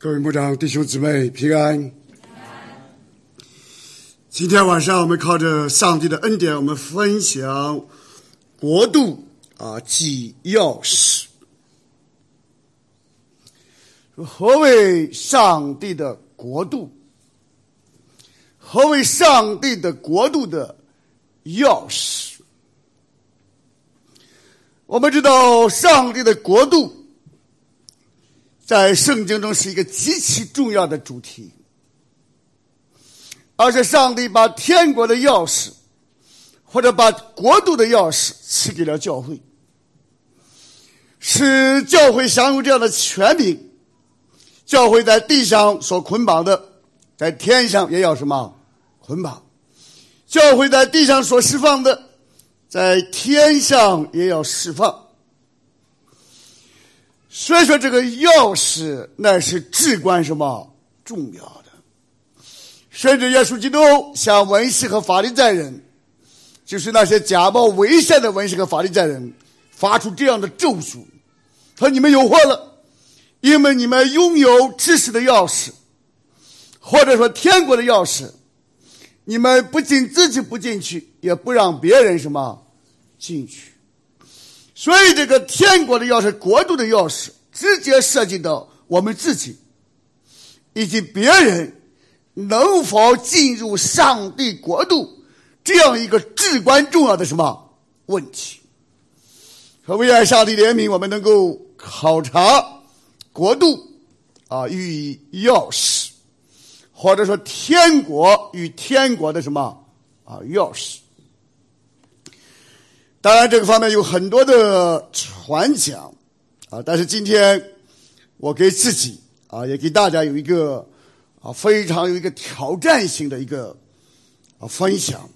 各位牧长、弟兄姊妹平安。今天晚上我们靠着上帝的恩典，我们分享国度啊及钥匙。何为上帝的国度？何为上帝的国度的钥匙？我们知道，上帝的国度在圣经中是一个极其重要的主题，而且上帝把天国的钥匙，或者把国度的钥匙赐给了教会，使教会享有这样的权柄。教会在地上所捆绑的，在天上也要什么捆绑；教会在地上所释放的，在天上也要释放。所以说，这个钥匙那是至关什么重要的。甚至耶稣基督向文士和法利赛人，就是那些假冒伪善的文士和法利赛人，发出这样的咒诅：说你们有祸了。因为你们拥有知识的钥匙，或者说天国的钥匙，你们不仅自己不进去，也不让别人什么进去。所以，这个天国的钥匙、国度的钥匙，直接涉及到我们自己以及别人能否进入上帝国度这样一个至关重要的什么问题。可为爱上帝怜悯，我们能够考察。国度啊，与钥匙，或者说天国与天国的什么啊钥匙？当然，这个方面有很多的传讲啊，但是今天我给自己啊，也给大家有一个啊非常有一个挑战性的一个啊分享。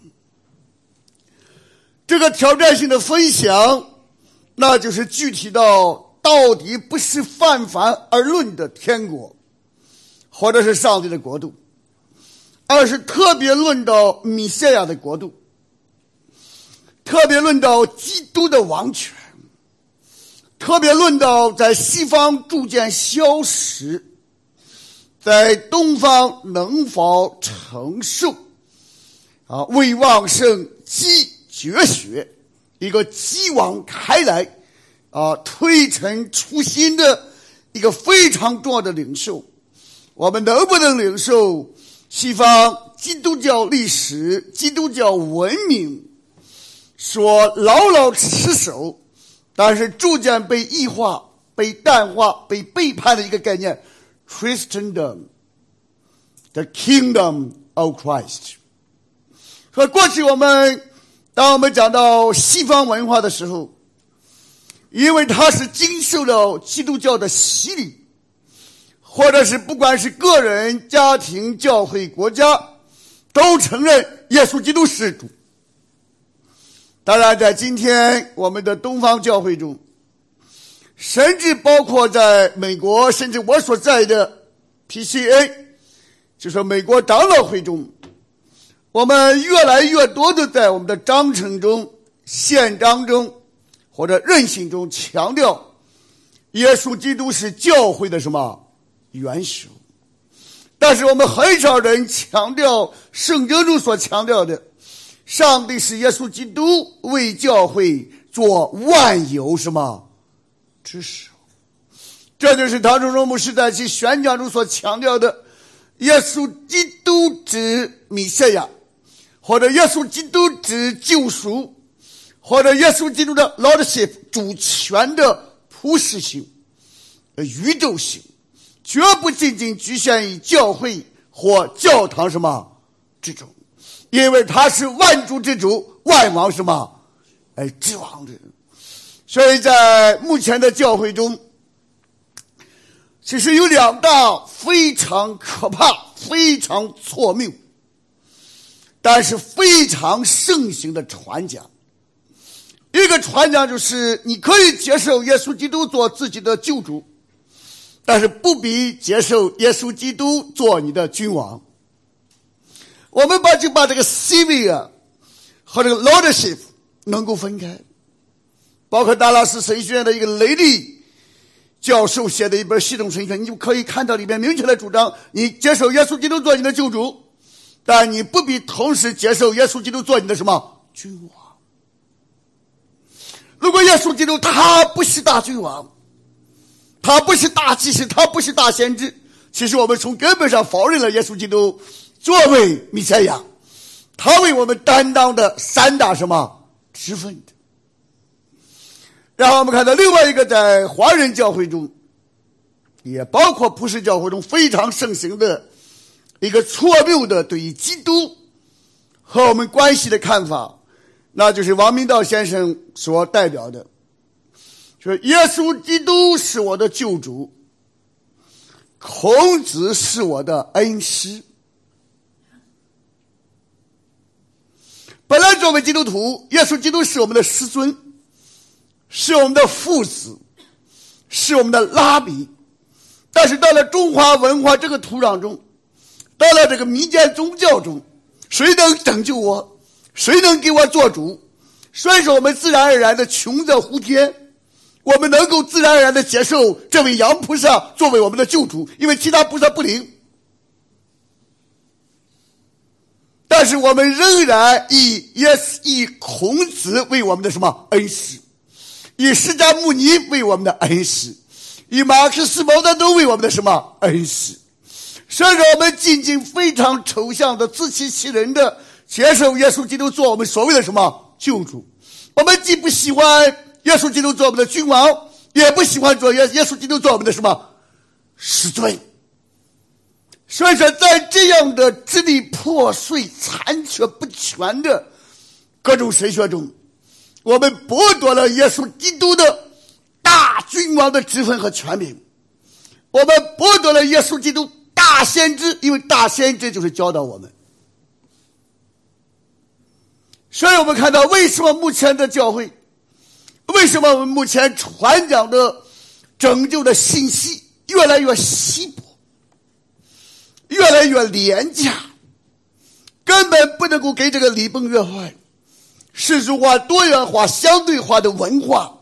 这个挑战性的分享，那就是具体到。到底不是泛泛而论的天国，或者是上帝的国度，而是特别论到米歇亚的国度，特别论到基督的王权，特别论到在西方逐渐消失，在东方能否承受啊未旺盛积绝学一个继往开来。啊，推陈出新的一个非常重要的领袖，我们能不能领受西方基督教历史、基督教文明所牢牢持守，但是逐渐被异化、被淡化、被背叛的一个概念：Christendom，the Kingdom of Christ。说过去我们当我们讲到西方文化的时候。因为它是经受了基督教的洗礼，或者是不管是个人、家庭、教会、国家，都承认耶稣基督是主。当然，在今天我们的东方教会中，甚至包括在美国，甚至我所在的 PCA，就是美国长老会中，我们越来越多的在我们的章程中、宪章中。或者任性中强调，耶稣基督是教会的什么元首？但是我们很少人强调圣经中所强调的，上帝是耶稣基督为教会做万有什么之首？这就是唐崇荣牧师在其宣讲中所强调的：耶稣基督之弥赛亚，或者耶稣基督之救赎。或者耶稣基督的 lordship 主权的普世性、宇宙性，绝不仅仅局限于教会或教堂什么之中，因为他是万主之主、万王什么哎之王的。所以在目前的教会中，其实有两大非常可怕、非常错谬，但是非常盛行的传讲。一个传讲就是，你可以接受耶稣基督做自己的救主，但是不必接受耶稣基督做你的君王。我们把就把这个 civil 和这个 lordship 能够分开，包括达拉斯神学院的一个雷利教授写的一本系统神学，你就可以看到里面明确的主张：你接受耶稣基督做你的救主，但你不必同时接受耶稣基督做你的什么君王。如果耶稣基督他不是大君王，他不是大祭司，他不是大先知，其实我们从根本上否认了耶稣基督作为弥赛亚，他为我们担当的三大什么职分的。然后我们看到另外一个在华人教会中，也包括普世教会中非常盛行的一个错谬的对于基督和我们关系的看法。那就是王明道先生所代表的，说耶稣基督是我的救主，孔子是我的恩师。本来作为基督徒，耶稣基督是我们的师尊，是我们的父子，是我们的拉比。但是到了中华文化这个土壤中，到了这个民间宗教中，谁能拯救我？谁能给我做主？所以说，我们自然而然的穷则呼天，我们能够自然而然的接受这位杨菩萨作为我们的救主，因为其他菩萨不灵。但是我们仍然以耶以孔子为我们的什么恩师，以释迦牟尼为我们的恩师，以马克思毛泽东为我们的什么恩师？所以说，我们仅仅非常抽象的、自欺欺人的。接受耶稣基督做我们所谓的什么救主？我们既不喜欢耶稣基督做我们的君王，也不喜欢做耶耶稣基督做我们的什么师尊。所以说，在这样的支离破碎、残缺不全的各种神学中，我们剥夺了耶稣基督的大君王的职分和权柄，我们剥夺了耶稣基督大先知，因为大先知就是教导我们。所以我们看到，为什么目前的教会，为什么我们目前传讲的拯救的信息越来越稀薄，越来越廉价，根本不能够给这个礼崩乐坏、世俗化、多元化、相对化的文化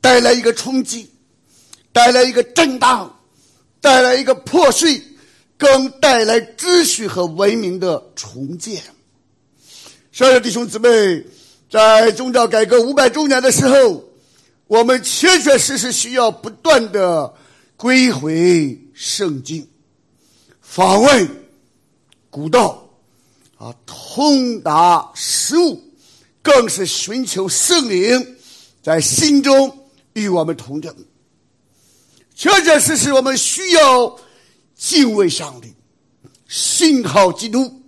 带来一个冲击，带来一个震荡，带来一个破碎，更带来秩序和文明的重建。所有弟兄姊妹，在宗教改革五百周年的时候，我们确确实实需要不断的归回圣经，访问古道，啊，通达事物，更是寻求圣灵在心中与我们同在。确确实实，我们需要敬畏上帝，信靠基督。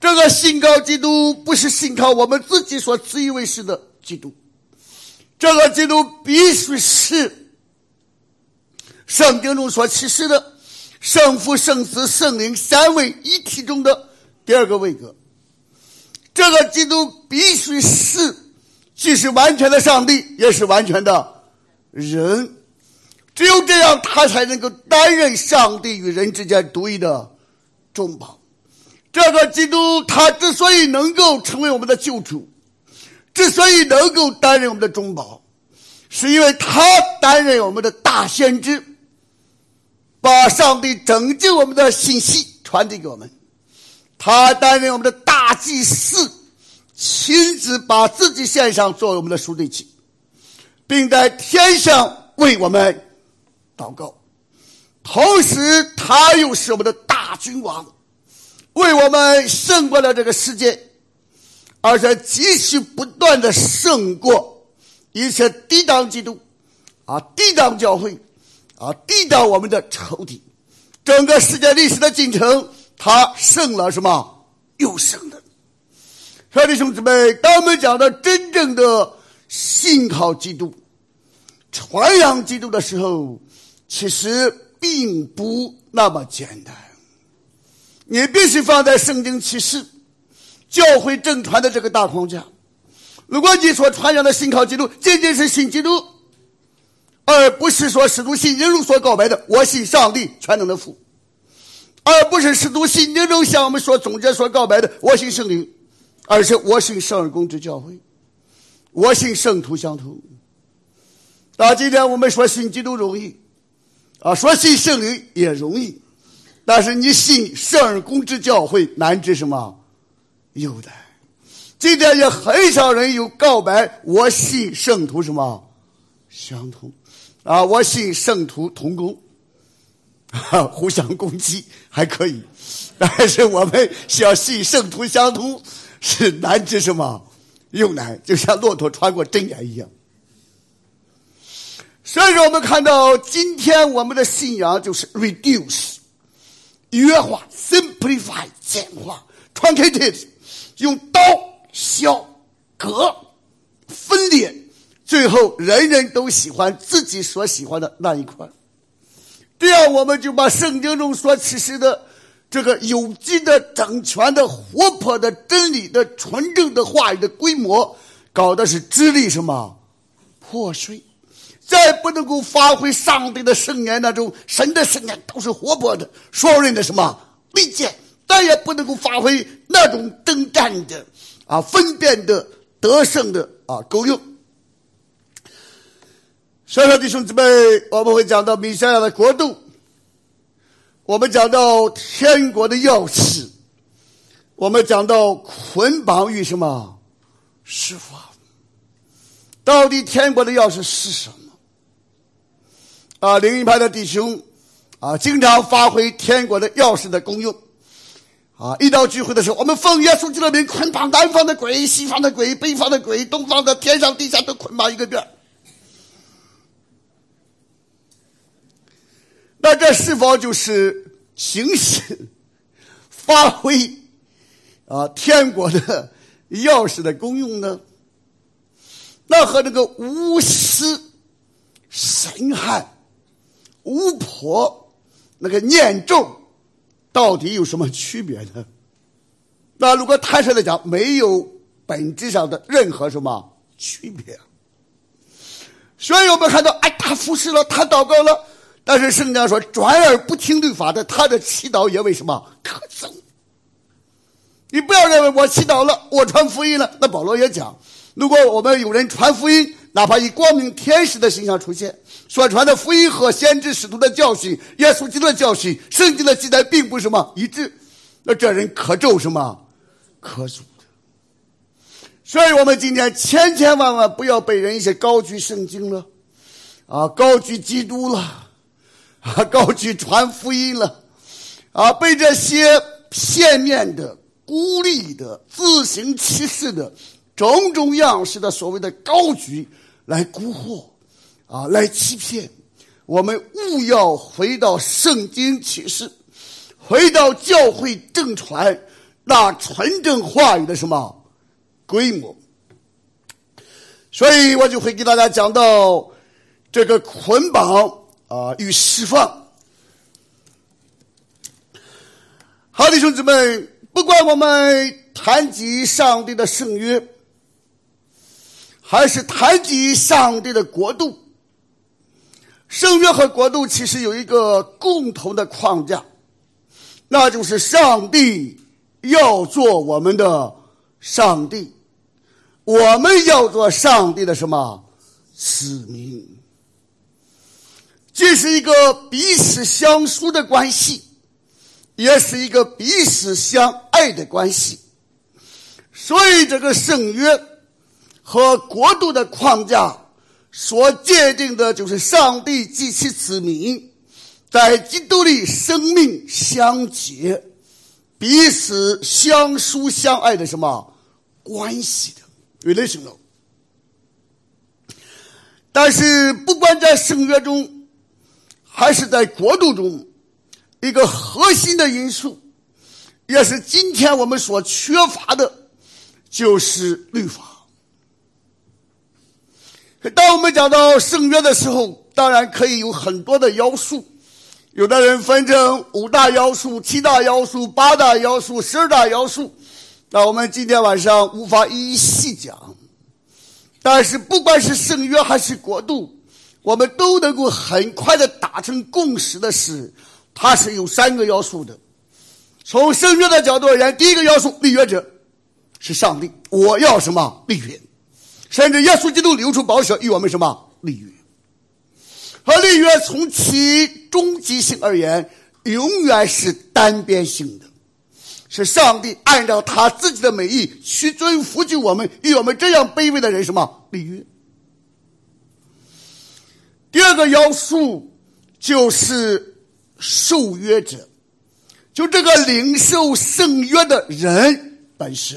这个信靠基督不是信靠我们自己所自以为是的基督，这个基督必须是圣经中所启示的圣父、圣子、圣灵三位一体中的第二个位格。这个基督必须是既是完全的上帝，也是完全的人。只有这样，他才能够担任上帝与人之间独一的中保。这个基督，他之所以能够成为我们的救主，之所以能够担任我们的中保，是因为他担任我们的大先知，把上帝拯救我们的信息传递给我们；他担任我们的大祭司，亲自把自己献上作为我们的赎罪祭，并在天上为我们祷告。同时，他又是我们的大君王。为我们胜过了这个世界，而且继续不断的胜过一切抵挡基督，啊，抵挡教会，啊，递到我们的仇敌。整个世界历史的进程，他胜了什么？又胜了。弟兄姊妹，当我们讲到真正的信靠基督、传扬基督的时候，其实并不那么简单。你必须放在圣经启示、教会正传的这个大框架。如果你所传扬的信靠基督仅仅是信基督，而不是说使徒信经中所告白的“我信上帝全能的父”，而不是使徒信经中向我们所总结所告白的“我信圣灵”，而是我信圣而公之教会，我信圣徒相通。那今天我们说信基督容易，啊，说信圣灵也容易，但是你信圣人公之教会难之什么？有的。今天也很少人有告白，我信圣徒什么？相通，啊，我信圣徒同工，啊 互相攻击还可以，但是我们想信圣徒相通 是难之什么？又难，就像骆驼穿过针眼一样。所以说，我们看到今天我们的信仰就是 reduce，约化，simplify，简化，truncated，用刀。削、割、分裂，最后人人都喜欢自己所喜欢的那一块。这样，我们就把圣经中所启示的这个有机的、整全的、活泼的、真理的、纯正的话语的规模，搞的是支离什么破碎，再不能够发挥上帝的圣言那种神的圣言都是活泼的、双刃的什么利剑，再也不能够发挥那种征战的。啊，分辨的得胜的啊，够用。所以说，弟兄姊妹，我们会讲到米赛亚的国度，我们讲到天国的钥匙，我们讲到捆绑与什么释放。到底天国的钥匙是什么？啊，灵一派的弟兄啊，经常发挥天国的钥匙的功用。啊！一到聚会的时候，我们奉耶稣基督的名捆绑南方的鬼、西方的鬼、北方的鬼、东方的、天上地下都捆绑一个遍。那这是否就是行使、发挥啊天国的钥匙的功用呢？那和那个巫师、神汉、巫婆那个念咒。到底有什么区别呢？那如果坦率的讲，没有本质上的任何什么区别。所以我们看到，哎，他服侍了，他祷告了，但是圣经说，转而不听律法的，他的祈祷也为什么可憎？你不要认为我祈祷了，我传福音了。那保罗也讲，如果我们有人传福音，哪怕以光明天使的形象出现。所传的福音和先知使徒的教训、耶稣基督的教训、圣经的记载并不是什么一致，那这人可咒什么？可诅的。所以我们今天千千万万不要被人一些高举圣经了，啊，高举基督了，啊，高举传福音了，啊，被这些片面的、孤立的、自行其事的种种样式的所谓的高举来蛊惑。啊，来欺骗我们！勿要回到圣经启示，回到教会正传那纯正话语的什么规模。所以我就会给大家讲到这个捆绑啊与释放。好，的兄弟们，不管我们谈及上帝的圣约，还是谈及上帝的国度。圣约和国度其实有一个共同的框架，那就是上帝要做我们的上帝，我们要做上帝的什么子民？这是一个彼此相疏的关系，也是一个彼此相爱的关系。所以，这个圣约和国度的框架。所界定的就是上帝及其子民在基督里生命相结、彼此相疏相爱的什么关系的 relational。但是，不管在圣约中，还是在国度中，一个核心的因素，也是今天我们所缺乏的，就是律法。当我们讲到圣约的时候，当然可以有很多的要素，有的人分成五大要素、七大要素、八大要素、十二大要素。那我们今天晚上无法一一细讲，但是不管是圣约还是国度，我们都能够很快的达成共识的是，它是有三个要素的。从圣约的角度而言，第一个要素立约者是上帝，我要什么立约。甚至耶稣基督流出宝血与我们什么立约？和立约从其终极性而言，永远是单边性的，是上帝按照他自己的美意去尊服就我们与我们这样卑微的人什么立约。第二个要素就是受约者，就这个领受圣约的人本身。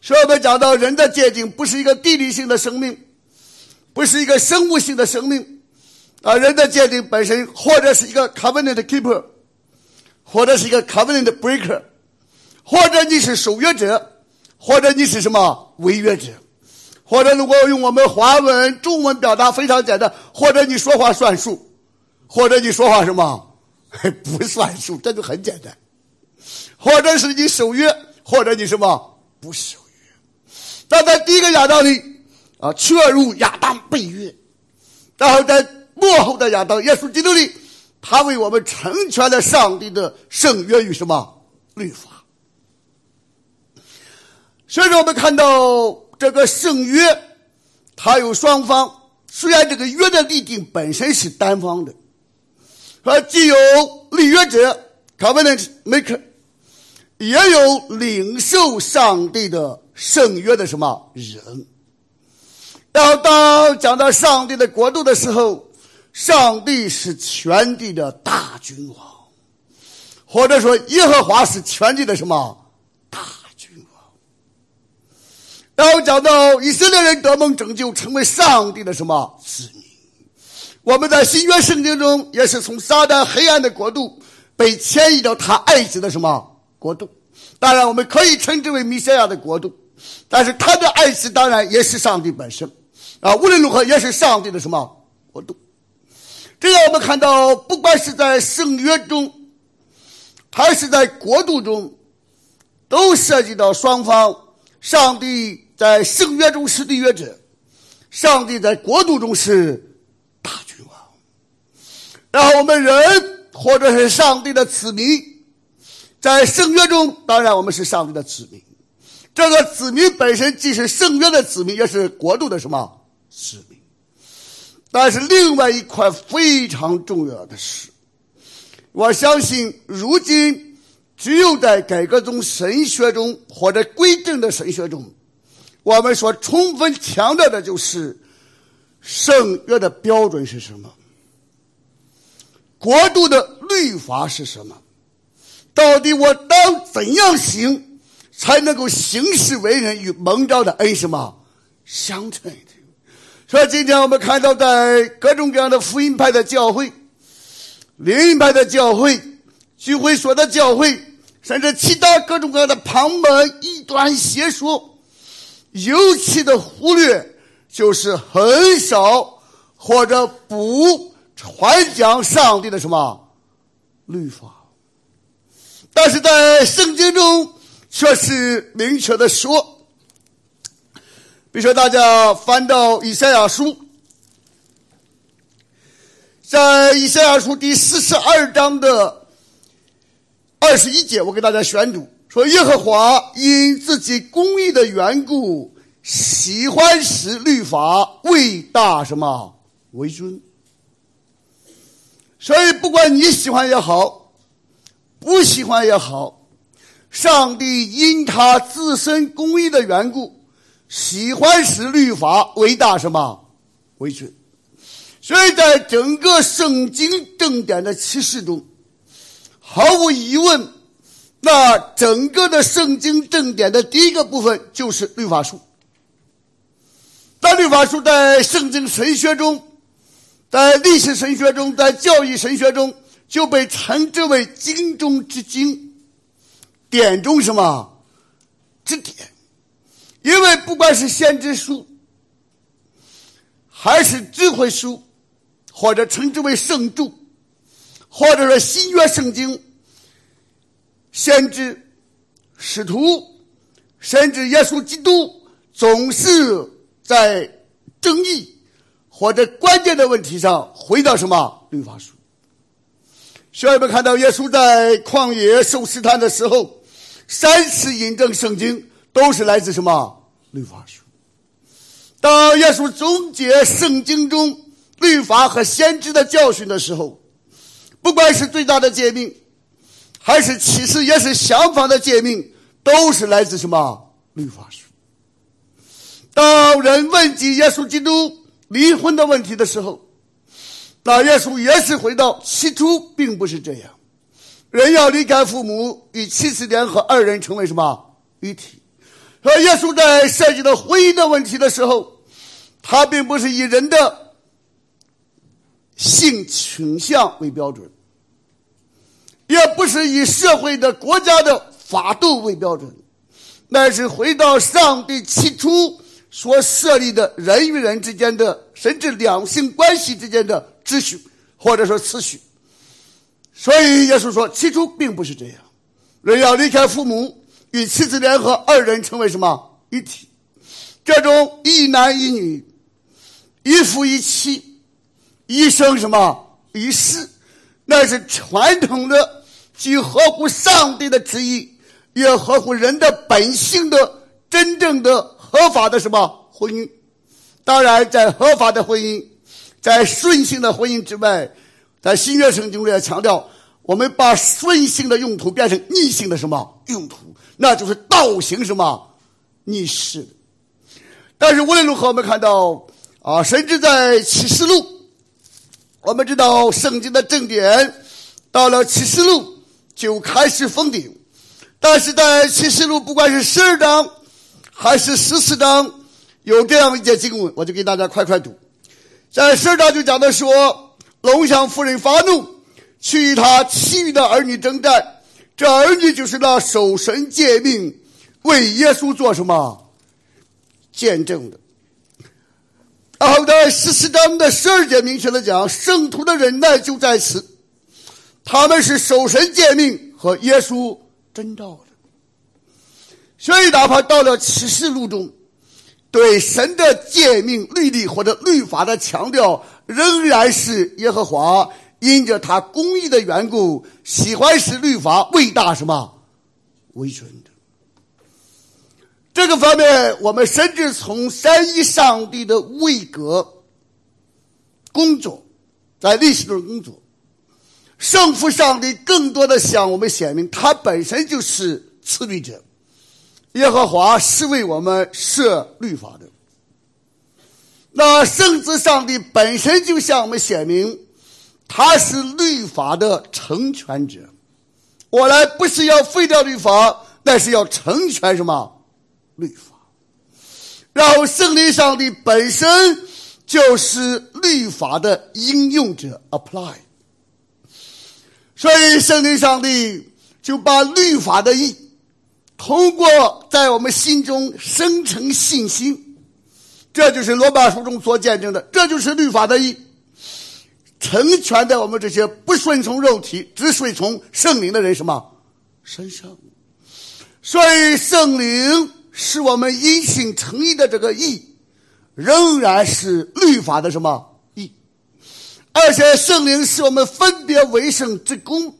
所以我们讲到人的界定不是一个地理性的生命，不是一个生物性的生命。啊，人的界定本身，或者是一个 covenant keeper，或者是一个 covenant breaker，或者你是守约者，或者你是什么违约者，或者如果用我们华文、中文表达非常简单，或者你说话算数，或者你说话什么 不算数，这就很简单，或者是你守约，或者你什么不守约。但在第一个亚当里啊，确入亚当背约，然后在。幕后的亚当，耶稣基督里，他为我们成全了上帝的圣约与什么律法。所以说，我们看到这个圣约，它有双方。虽然这个约的立定本身是单方的，而既有立约者 （covenant maker），也有领受上帝的圣约的什么人。然后，当讲到上帝的国度的时候，上帝是全地的大君王，或者说耶和华是全地的什么大君王？然后讲到以色列人得蒙拯救，成为上帝的什么子民？我们在新约圣经中也是从撒旦黑暗的国度被迁移到他爱子的什么国度？当然，我们可以称之为弥赛亚的国度，但是他的爱子当然也是上帝本身啊。无论如何，也是上帝的什么国度？这样，我们看到，不管是在圣约中，还是在国度中，都涉及到双方。上帝在圣约中是立约者，上帝在国度中是大君王。然后，我们人或者是上帝的子民，在圣约中，当然我们是上帝的子民。这个子民本身既是圣约的子民，也是国度的什么子民？但是另外一块非常重要的是，我相信如今只有在改革中神学中或者规正的神学中，我们所充分强调的就是圣约的标准是什么，国度的律法是什么，到底我当怎样行才能够行事为人与蒙召的恩什么相称？所以今天我们看到，在各种各样的福音派的教会、灵音派的教会、聚会所的教会，甚至其他各种各样的旁门异端邪说，尤其的忽略就是很少或者不传讲上帝的什么律法，但是在圣经中却是明确的说。比如说，大家翻到以赛亚书，在以赛亚书第四十二章的二十一节，我给大家宣读说：耶和华因自己公义的缘故，喜欢使律法为大什么为尊。所以，不管你喜欢也好，不喜欢也好，上帝因他自身公义的缘故。喜欢使律法为大什么为尊，所以在整个圣经正典的启示中，毫无疑问，那整个的圣经正典的第一个部分就是律法书。那律法书在圣经神学中，在历史神学中，在教育神学中，就被称之为经中之经，典中什么之典。因为不管是先知书，还是智慧书，或者称之为圣著，或者说新约圣经，先知、使徒，甚至耶稣基督，总是在争议或者关键的问题上回到什么律法书。所以我们看到耶稣在旷野受试探的时候，三次引证圣经。都是来自什么律法书？当耶稣总结圣经中律法和先知的教训的时候，不管是最大的诫命，还是其实也是相反的诫命，都是来自什么律法书。当人问及耶稣基督离婚的问题的时候，那耶稣也是回到起初并不是这样，人要离开父母与妻子联合，二人成为什么一体。而耶稣在涉及到婚姻的问题的时候，他并不是以人的性倾向为标准，也不是以社会的国家的法度为标准，乃是回到上帝起初所设立的人与人之间的，甚至两性关系之间的秩序，或者说次序。所以耶稣说，起初并不是这样，人要离开父母。与妻子联合，二人成为什么一体？这种一男一女、一夫一妻、一生什么一世，那是传统的，既合乎上帝的旨意，也合乎人的本性的真正的合法的什么婚姻？当然，在合法的婚姻，在顺性的婚姻之外，在新约圣经里也强调，我们把顺性的用途变成逆性的什么用途？那就是倒行什么逆施。但是无论如何，我们看到啊，甚至在启示录，我们知道圣经的正典到了启示录就开始封顶。但是在启示录，不管是十二章还是十四章，有这样一节经文，我就给大家快快读。在十二章就讲的说，龙向夫人发怒，去与他其余的儿女征战。这儿女就是那守神诫命、为耶稣做什么见证的。然后在十四章的十二节明确的讲，圣徒的忍耐就在此，他们是守神诫命和耶稣真道的。所以，哪怕到了启示录中，对神的诫命、律例或者律法的强调，仍然是耶和华。因着他公义的缘故，喜欢使律法为大什么为准的。这个方面，我们甚至从三一上帝的位格工作，在历史中工作，圣父上帝更多的向我们显明，他本身就是赐律者。耶和华是为我们设律法的。那圣子上帝本身就向我们显明。他是律法的成全者，我来不是要废掉律法，那是要成全什么律法？然后圣灵上帝本身就是律法的应用者，apply。所以圣灵上帝就把律法的意通过在我们心中生成信心，这就是罗马书中所见证的，这就是律法的意。成全在我们这些不顺从肉体、只顺从圣灵的人什么身上？所以圣灵是我们因信诚意的这个义，仍然是律法的什么？而且圣灵是我们分别为圣之功，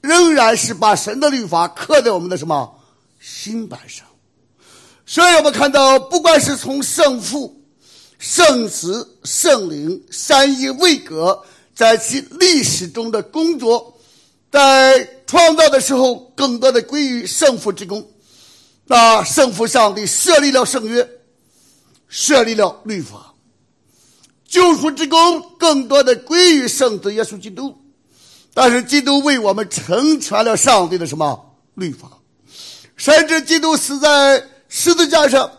仍然是把神的律法刻在我们的什么心板上。所以我们看到，不管是从圣父。圣子、圣灵三一位格在其历史中的工作，在创造的时候，更多的归于圣父之功。那圣父上帝设立了圣约，设立了律法，救赎之功更多的归于圣子耶稣基督。但是基督为我们成全了上帝的什么律法？甚至基督死在十字架上，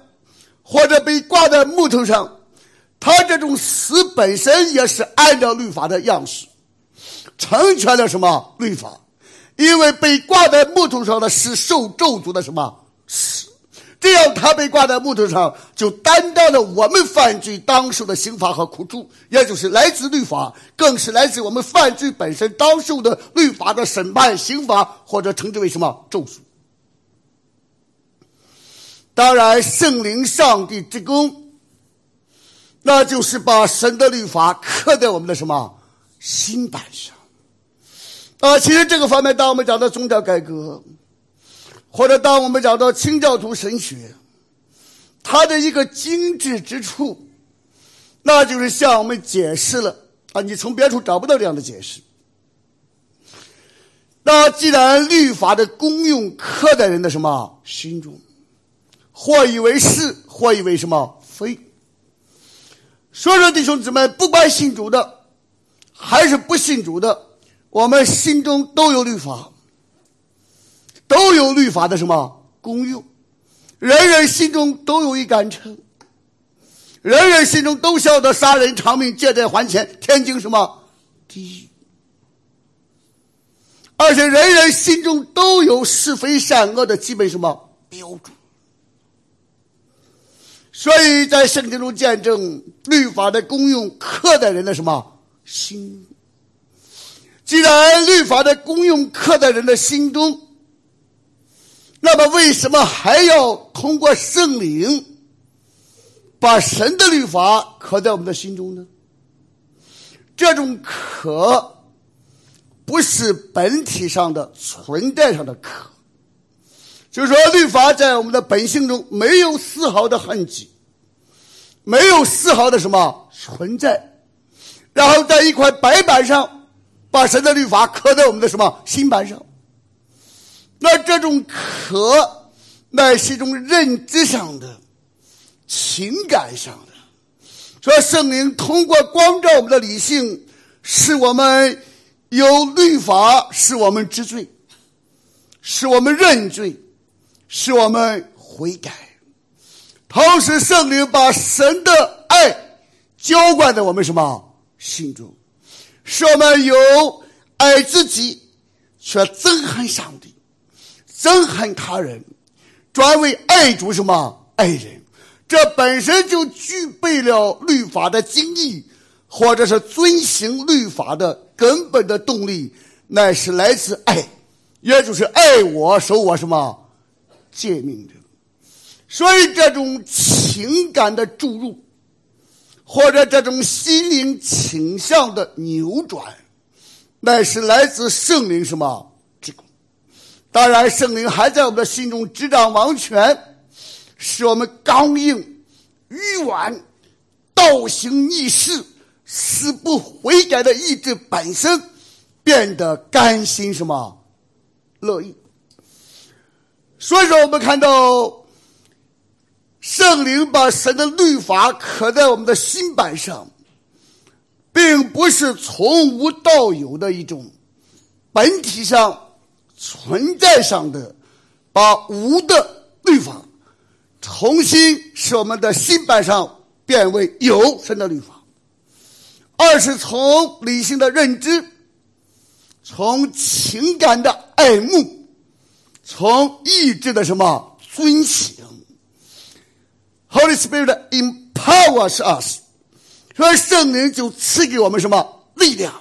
或者被挂在木头上。他这种死本身也是按照律法的样式，成全了什么律法？因为被挂在木头上的是受咒诅的什么？这样他被挂在木头上，就担当了我们犯罪当受的刑罚和苦处，也就是来自律法，更是来自我们犯罪本身当受的律法的审判、刑罚，或者称之为什么咒诅？当然，圣灵、上帝之功。那就是把神的律法刻在我们的什么心板上啊！其实这个方面，当我们讲到宗教改革，或者当我们讲到清教徒神学，它的一个精致之处，那就是向我们解释了啊，你从别处找不到这样的解释。那既然律法的功用刻在人的什么心中，或以为是，或以为什么非？所以说，弟兄姊妹，不管信主的还是不信主的，我们心中都有律法，都有律法的什么功用？人人心中都有一杆秤，人人心中都晓得杀人偿命、借债还钱，天经什么第一。而且人人心中都有是非善恶的基本什么标准，所以在圣经中见证律法的功用刻在人的什么心。既然律法的功用刻在人的心中，那么为什么还要通过圣灵把神的律法刻在我们的心中呢？这种刻。不是本体上的存在上的可，就是说律法在我们的本性中没有丝毫的痕迹，没有丝毫的什么存在，然后在一块白板上把神的律法刻在我们的什么心板上，那这种渴乃是一种认知上的、情感上的，说圣灵通过光照我们的理性，使我们。有律法使我们知罪，使我们认罪，使我们悔改。同时，圣灵把神的爱浇灌在我们什么心中，使我们有爱自己却憎恨上帝、憎恨他人，专为爱主什么爱人。这本身就具备了律法的精义，或者是遵行律法的。根本的动力乃是来自爱，也就是爱我，守我什么诫命的。所以这种情感的注入，或者这种心灵倾向的扭转，乃是来自圣灵什么。当然，圣灵还在我们的心中执掌王权，使我们刚硬、愚顽、倒行逆施。死不悔改的意志本身变得甘心什么乐意，所以说我们看到圣灵把神的律法刻在我们的心板上，并不是从无到有的一种本体上存在上的把无的律法重新使我们的心板上变为有神的律法。二是从理性的认知，从情感的爱慕，从意志的什么遵行。Holy Spirit empowers us，说圣灵就赐给我们什么力量？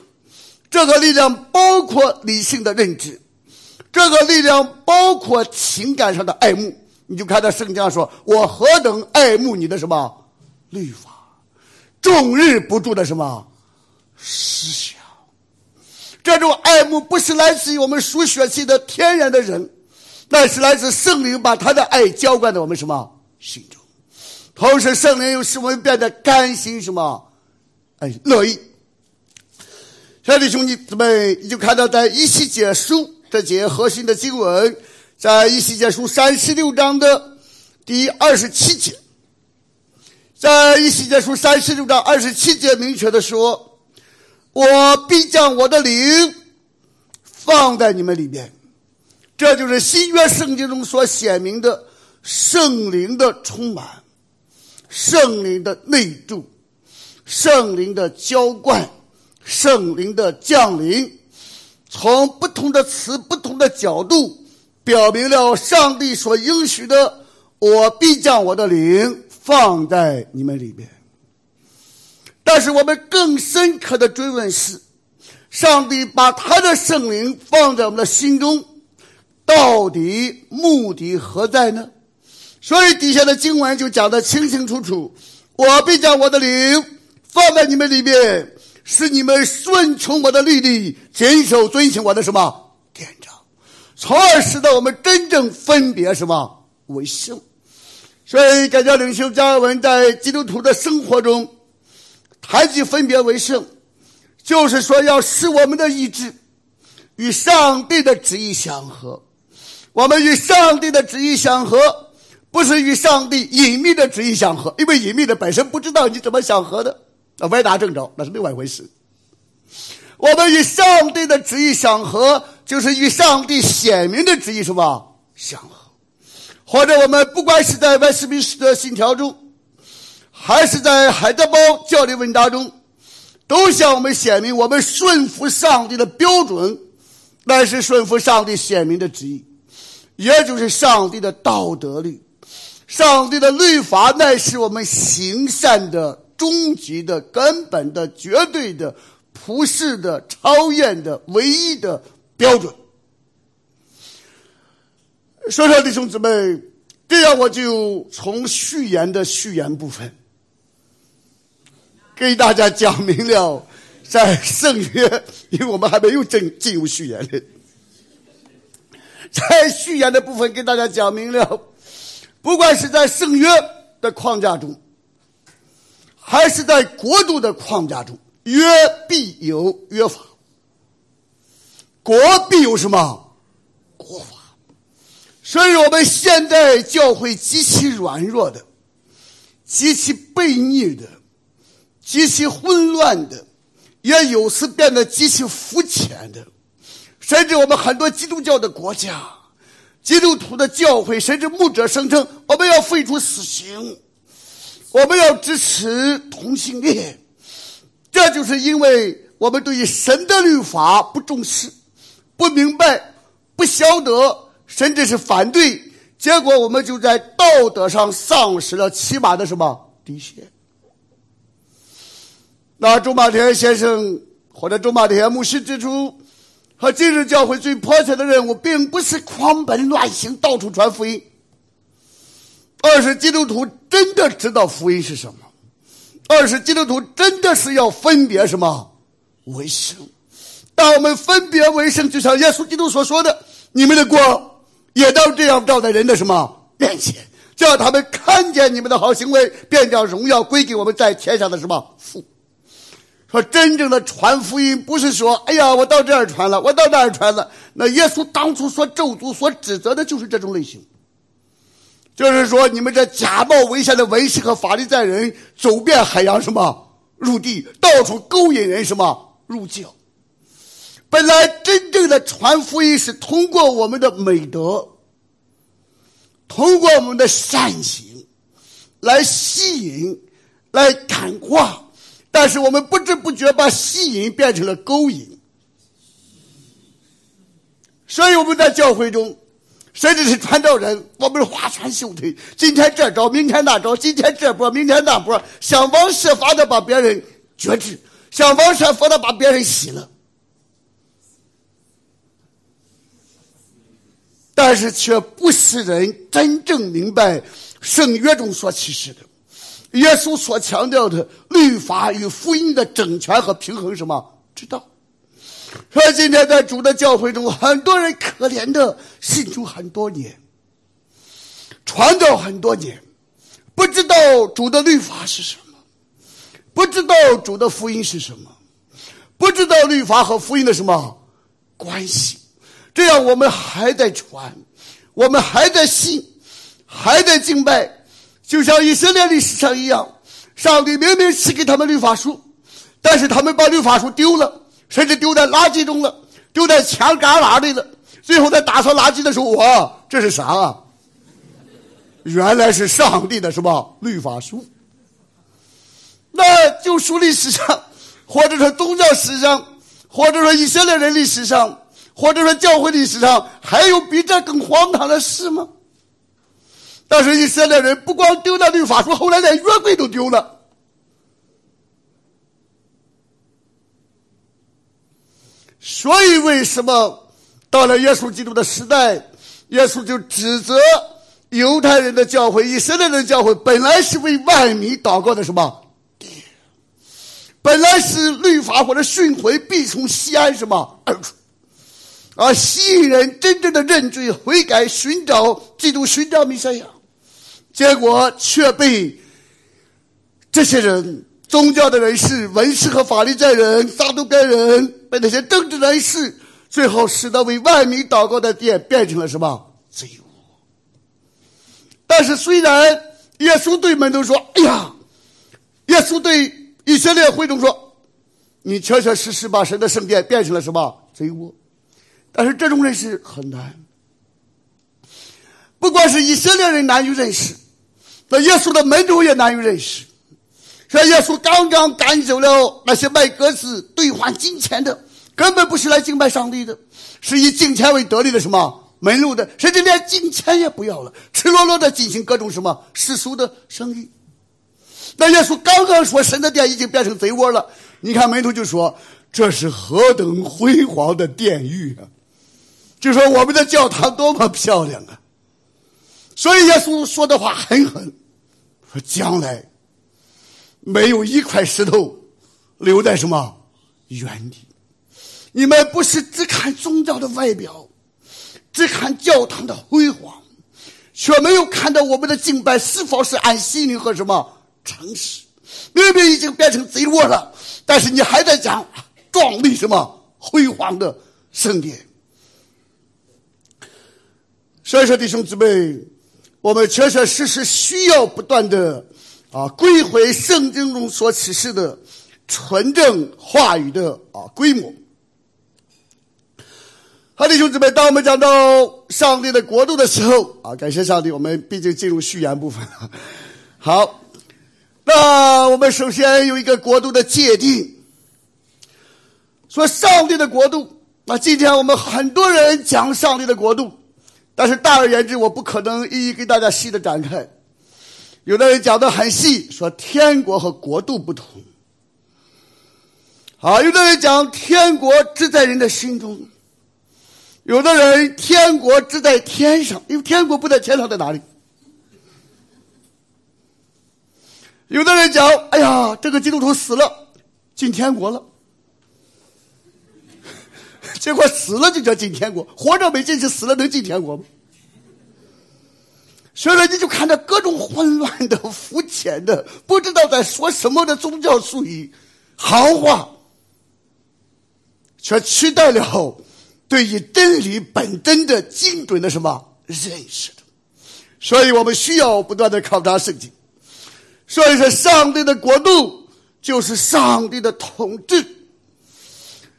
这个力量包括理性的认知，这个力量包括情感上的爱慕。你就看到圣经说：“我何等爱慕你的什么律法。”终日不住的什么思想，这种爱慕不是来自于我们属血气的天然的人，那是来自圣灵把他的爱浇灌在我们什么心中，同时圣灵又使我们变得甘心什么，哎乐意。兄弟兄弟姊妹，你就看到在一起结束这节核心的经文，在一起结书三十六章的第二十七节。在以西结书三十六章二十七节明确的说：“我必将我的灵放在你们里面。”这就是新约圣经中所显明的圣灵的充满、圣灵的内住、圣灵的浇灌、圣灵的降临。从不同的词、不同的角度，表明了上帝所应许的：“我必将我的灵。”放在你们里面，但是我们更深刻的追问是：上帝把他的圣灵放在我们的心中，到底目的何在呢？所以底下的经文就讲的清清楚楚：我必将我的灵放在你们里面，是你们顺从我的律例，谨守遵行我的什么典章，从而使得我们真正分别什么为圣。所以，改教领袖加尔文在基督徒的生活中，谈及分别为圣，就是说要使我们的意志与上帝的旨意相合。我们与上帝的旨意相合，不是与上帝隐秘的旨意相合，因为隐秘的本身不知道你怎么相合的，那歪打正着，那是另外一回事。我们与上帝的旨意相合，就是与上帝显明的旨意什么相合。或者我们不管是在外斯密斯的信条中，还是在海德堡教理问答中，都向我们显明，我们顺服上帝的标准，乃是顺服上帝显明的旨意。也就是上帝的道德律，上帝的律法乃是我们行善的终极的、根本的、绝对的、普世的、超验的、唯一的标准。说说弟兄姊妹，这样我就从序言的序言部分，给大家讲明了，在圣约，因为我们还没有进进入序言呢。在序言的部分，给大家讲明了，不管是在圣约的框架中，还是在国度的框架中，约必有约法，国必有什么国法。所以，我们现在教会极其软弱的，极其悖逆的，极其混乱的，也有时变得极其肤浅的。甚至我们很多基督教的国家，基督徒的教会，甚至牧者声称我们要废除死刑，我们要支持同性恋，这就是因为我们对于神的律法不重视、不明白、不晓得，甚至是反对，结果我们就在道德上丧失了起码的什么底线。那周马田先生或者周马田牧师指出。和今日教会最迫切的任务，并不是狂奔乱行、到处传福音，二是基督徒真的知道福音是什么，二是基督徒真的是要分别什么为圣。当我们分别为圣，就像耶稣基督所说的：“你们的光也当这样照在人的什么面前，叫他们看见你们的好行为，便将荣耀归给我们在天上的什么父。”说真正的传福音，不是说，哎呀，我到这儿传了，我到那儿传了。那耶稣当初所咒诅、所指责的，就是这种类型。就是说，你们这假冒为善的文士和法利赛人，走遍海洋，什么入地，到处勾引人，什么入教。本来真正的传福音是通过我们的美德，通过我们的善行，来吸引，来感化。但是我们不知不觉把吸引变成了勾引，所以我们在教会中，甚至是传道人，我们花拳绣腿，今天这招，明天那招，今天这波，明天那波，想方设法的把别人觉知，想方设法的把别人洗了，但是却不使人真正明白圣约中所启示的。耶稣所强调的律法与福音的整全和平衡，什么知道？说今天在主的教会中，很多人可怜的信主很多年，传道很多年，不知道主的律法是什么，不知道主的福音是什么，不知道律法和福音的什么关系。这样我们还在传，我们还在信，还在敬拜。就像以色列历史上一样，上帝明明赐给他们律法书，但是他们把律法书丢了，甚至丢在垃圾中了，丢在墙旮旯里了。最后在打扫垃圾的时候，哇，这是啥啊？原来是上帝的什么律法书？那就书历史上，或者说宗教史上，或者说以色列人历史上，或者说教会历史上，还有比这更荒唐的事吗？但是以色列人不光丢了律法书，后来连约柜都丢了。所以，为什么到了耶稣基督的时代，耶稣就指责犹太人的教会、以色列人的教会，本来是为万民祷告的什么？本来是律法或者训诲必从西安什么而出，而吸引人真正的认罪悔改、寻找基督、寻找弥赛亚。结果却被这些人宗教的人士、文士和法利赛人、撒都该人那些政治人士，最后使得为万民祷告的殿变成了什么贼窝。但是虽然耶稣对门徒说：“哎呀！”耶稣对以色列会众说：“你确确实实把神的圣殿变成了什么贼窝。”但是这种认识很难。不光是以色列人难于认识，那耶稣的门徒也难于认识。说耶稣刚刚赶走了那些卖鸽子兑换金钱的，根本不是来敬拜上帝的，是以金钱为得利的什么门路的，甚至连金钱也不要了，赤裸裸的进行各种什么世俗的生意。那耶稣刚刚说神的殿已经变成贼窝了，你看门徒就说这是何等辉煌的殿宇啊！就说我们的教堂多么漂亮啊！所以耶稣说的话很狠，说将来。没有一块石头留在什么原地。你们不是只看宗教的外表，只看教堂的辉煌，却没有看到我们的敬拜是否是按心灵和什么诚实。明明已经变成贼窝了，但是你还在讲壮丽什么辉煌的圣殿。所以说，弟兄姊妹，我们确确实实需要不断的。啊，归回圣经中所启示的纯正话语的啊规模。好，弟兄姊妹，当我们讲到上帝的国度的时候啊，感谢上帝，我们毕竟进入序言部分了。好，那我们首先有一个国度的界定，说上帝的国度。那今天我们很多人讲上帝的国度，但是大而言之，我不可能一一给大家细的展开。有的人讲的很细，说天国和国度不同。好，有的人讲天国只在人的心中，有的人天国只在天上，因为天国不在天上，在哪里？有的人讲，哎呀，这个基督徒死了，进天国了，结果死了就叫进天国，活着没进去，死了能进天国吗？所以你就看到各种混乱的、肤浅的、不知道在说什么的宗教术语、行话，却取代了对于真理本真的精准的什么认识的。所以我们需要不断的考察圣经。所以说，上帝的国度就是上帝的统治，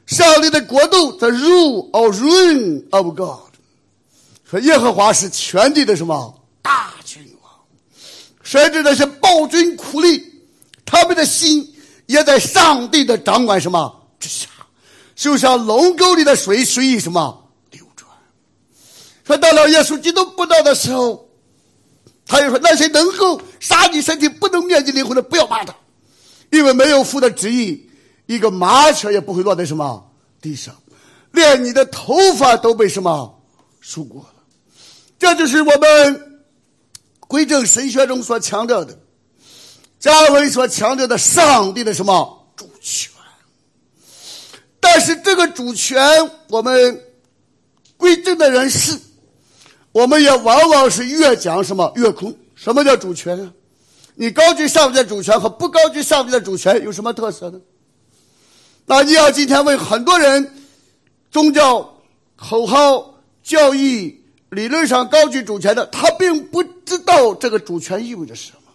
上帝的国度 the rule or reign of God。说耶和华是全地的什么？大君王，甚至那些暴君苦力，他们的心也在上帝的掌管什么之下，就像龙沟里的水随意什么流转。说到了耶稣基督不到的时候，他又说：“那些能够杀你身体不能灭你灵魂的，不要骂他，因为没有父的旨意，一个麻雀也不会落在什么地上，连你的头发都被什么数过了。”这就是我们。归正神学中所强调的，加尔文所强调的上帝的什么主权？但是这个主权，我们归正的人士，我们也往往是越讲什么越空。什么叫主权啊？你高举上帝的主权和不高举上帝的主权有什么特色呢？那你要今天问很多人，宗教口号教义。理论上高举主权的，他并不知道这个主权意味着什么。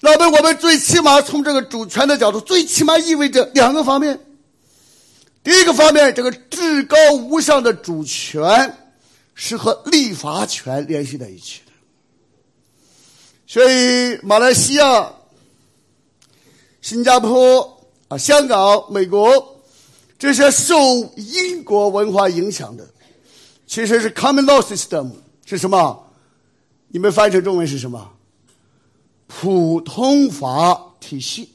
那么，我们最起码从这个主权的角度，最起码意味着两个方面。第一个方面，这个至高无上的主权是和立法权联系在一起的。所以，马来西亚、新加坡啊、香港、美国这些受英国文化影响的。其实是 common law system 是什么？你们翻译成中文是什么？普通法体系。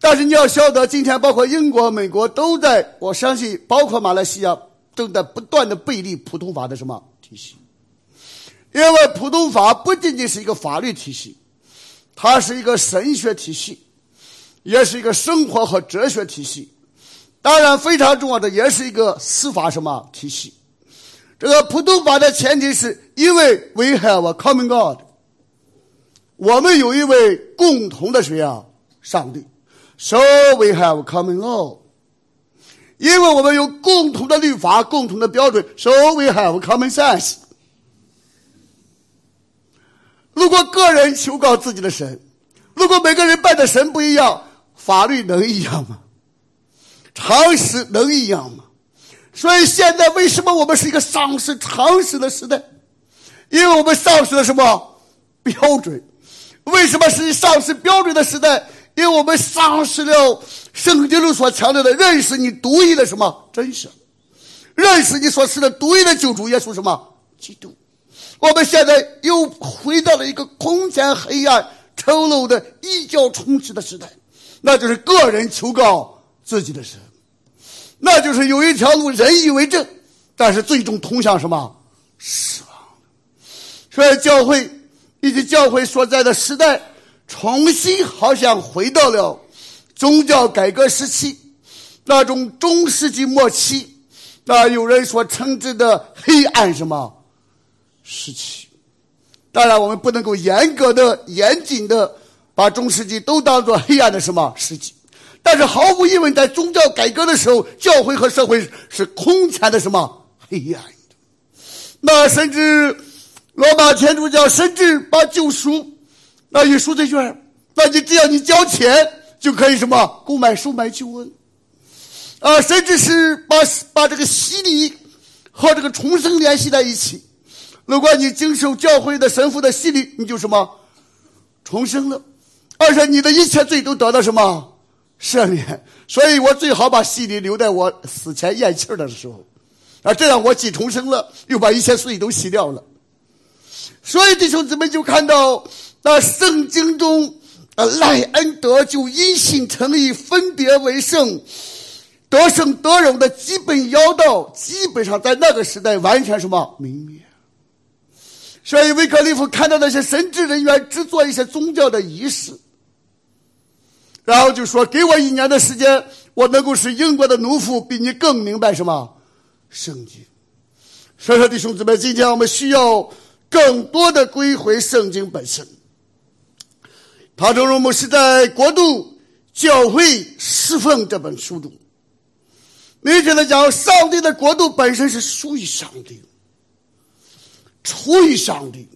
但是你要晓得，今天包括英国、美国都在，我相信包括马来西亚正在不断的背离普通法的什么体系？因为普通法不仅仅是一个法律体系，它是一个神学体系，也是一个生活和哲学体系。当然，非常重要的也是一个司法什么体系。这个普通法的前提是因为 we have a common God，我们有一位共同的谁啊？上帝。So we have common law。因为我们有共同的律法、共同的标准，So we have common sense。如果个人求告自己的神，如果每个人拜的神不一样，法律能一样吗？常识能一样吗？所以现在为什么我们是一个丧失常识的时代？因为我们丧失了什么标准？为什么是丧失标准的时代？因为我们丧失了圣经中所强调的认识你独一的什么真实，认识你所是的独一的救主耶稣什么基督。我们现在又回到了一个空前黑暗、丑陋的异教充斥的时代，那就是个人求告自己的神，那就是有一条路人以为正，但是最终通向什么死亡。所以教会以及教会所在的时代。重新好像回到了宗教改革时期，那种中世纪末期，那有人所称之的黑暗什么时期？当然，我们不能够严格的、严谨的把中世纪都当做黑暗的什么时期。但是毫无疑问，在宗教改革的时候，教会和社会是空前的什么黑暗的。那甚至罗马天主教甚至把救赎。那你赎罪券，那你只要你交钱就可以什么购买收买救恩，啊，甚至是把把这个洗礼和这个重生联系在一起。如果你经受教会的神父的洗礼，你就什么重生了，而且你的一切罪都得到什么赦免。所以我最好把洗礼留在我死前咽气的时候，啊，这样我既重生了，又把一切罪都洗掉了。所以弟兄姊妹就看到。那圣经中，呃，赖恩德就因信称义，分别为圣，得胜得荣的基本要道，基本上在那个时代完全什么泯灭。所以，维克利夫看到那些神职人员只做一些宗教的仪式，然后就说：“给我一年的时间，我能够使英国的农夫比你更明白什么圣经。”所以说，弟兄姊妹，今天我们需要更多的归回圣经本身。陶中荣牧师在《国度教会侍奉》这本书中，明确的讲，上帝的国度本身是属于上帝，出于上帝，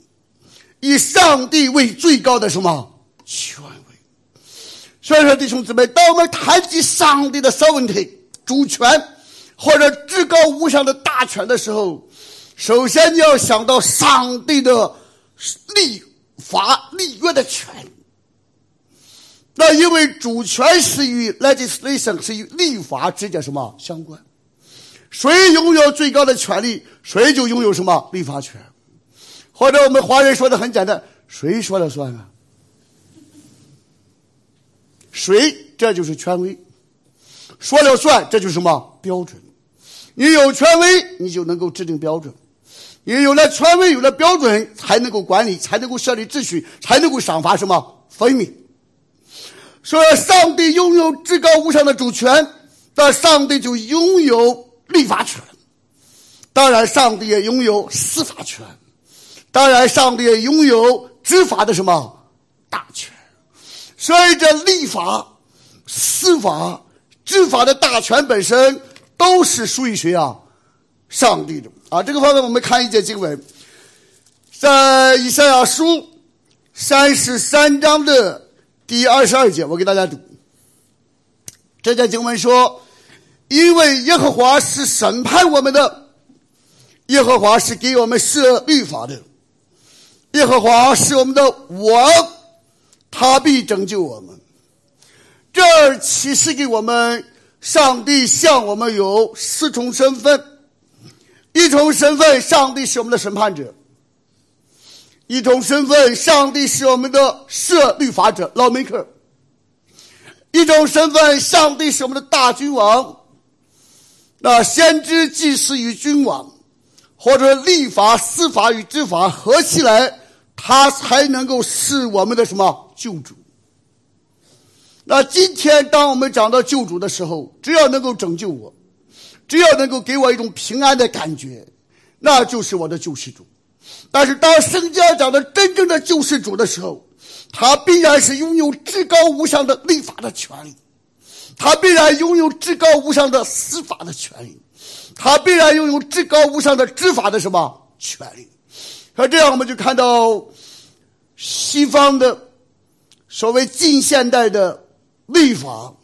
以上帝为最高的什么权威。所以说，弟兄姊妹，当我们谈及上帝的 sovereignty 主权或者至高无上的大权的时候，首先你要想到上帝的立法立约的权利。那因为主权是与 legislation 是与立法直接什么相关？谁拥有最高的权利，谁就拥有什么立法权。或者我们华人说的很简单，谁说了算啊？谁这就是权威，说了算，这就是什么标准？你有权威，你就能够制定标准。你有了权威，有了标准，才能够管理，才能够设立秩序，才能够赏罚什么分明。说上帝拥有至高无上的主权，那上帝就拥有立法权。当然，上帝也拥有司法权。当然，上帝也拥有执法的什么大权。所以，这立法、司法、执法的大权本身都是属于谁啊？上帝的啊！这个方面，我们看一节经文，在以赛亚书三十三章的。第二十二节，我给大家读。这节经文说：“因为耶和华是审判我们的，耶和华是给我们设律法的，耶和华是我们的王，他必拯救我们。”这儿启示给我们，上帝向我们有四重身份：一重身份，上帝是我们的审判者。一种身份，上帝是我们的设律法者，老梅克；一种身份，上帝是我们的大君王。那先知、祭司与君王，或者立法、司法与执法合起来，他才能够是我们的什么救主。那今天，当我们讲到救主的时候，只要能够拯救我，只要能够给我一种平安的感觉，那就是我的救世主。但是，当圣经讲的真正的救世主的时候，他必然是拥有至高无上的立法的权利，他必然拥有至高无上的司法的权利，他必然拥有至高无上的执法的什么？权利？那这样我们就看到西方的所谓近现代的立法、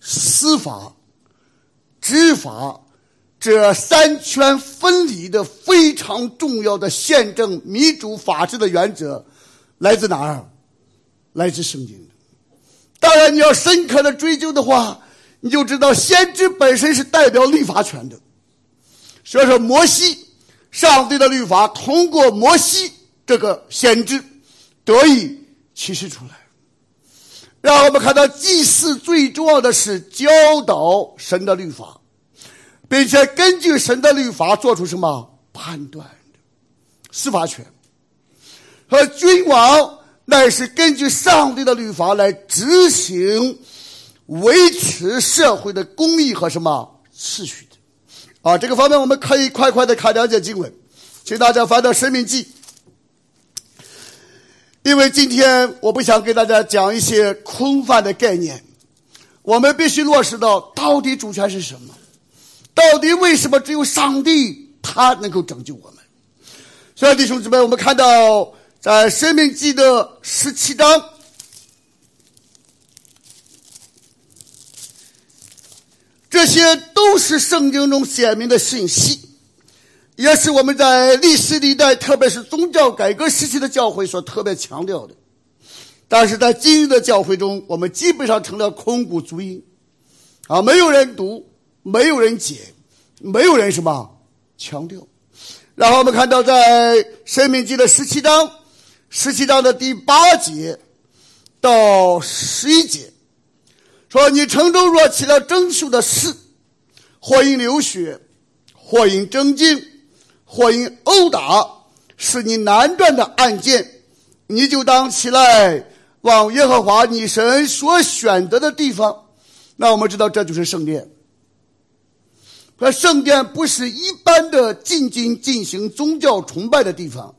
司法、执法这三权分离的非常重要的宪政民主法治的原则。来自哪儿？来自圣经。当然，你要深刻的追究的话，你就知道先知本身是代表立法权的。所以说，摩西，上帝的律法通过摩西这个先知得以启示出来。让我们看到，祭祀最重要的是教导神的律法，并且根据神的律法做出什么判断的司法权。和君王乃是根据上帝的律法来执行、维持社会的公义和什么秩序的啊？这个方面我们可以快快的看两节经文，请大家翻到《生命记》，因为今天我不想给大家讲一些空泛的概念，我们必须落实到到底主权是什么？到底为什么只有上帝他能够拯救我们？所以弟兄姊妹，我们看到。在《生命记》的十七章，这些都是圣经中显明的信息，也是我们在历史历代，特别是宗教改革时期的教会所特别强调的。但是在今日的教会中，我们基本上成了空谷足音，啊，没有人读，没有人解，没有人什么强调。然后我们看到，在《生命记》的十七章。十七章的第八节到十一节，说：“你城中若起了争秀的事，或因流血，或因争竞，或因殴打，是你难断的案件，你就当起来往耶和华你神所选择的地方。那我们知道，这就是圣殿。那圣殿不是一般的进京进行宗教崇拜的地方。”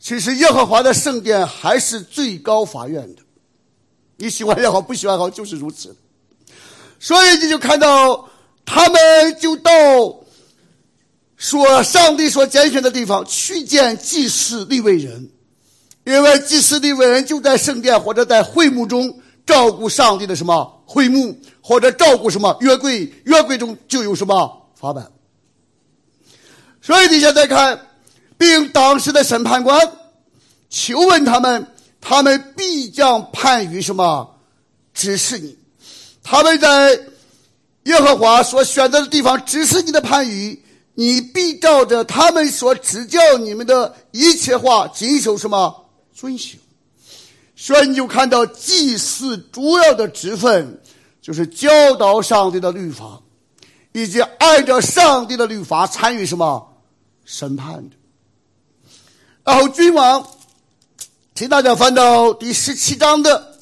其实耶和华的圣殿还是最高法院的，你喜欢也好，不喜欢好，就是如此。所以你就看到他们就到说上帝所拣选的地方去见祭司立位人，因为祭司立位人就在圣殿或者在会幕中照顾上帝的什么会幕，或者照顾什么约柜，约柜中就有什么法版。所以你现在看。并当时的审判官求问他们，他们必将判于什么？指示你，他们在耶和华所选择的地方指示你的判语，你必照着他们所指教你们的一切话谨守什么？遵行。所以你就看到祭祀主要的职分就是教导上帝的律法，以及按照上帝的律法参与什么审判的。然后君王，请大家翻到第十七章的，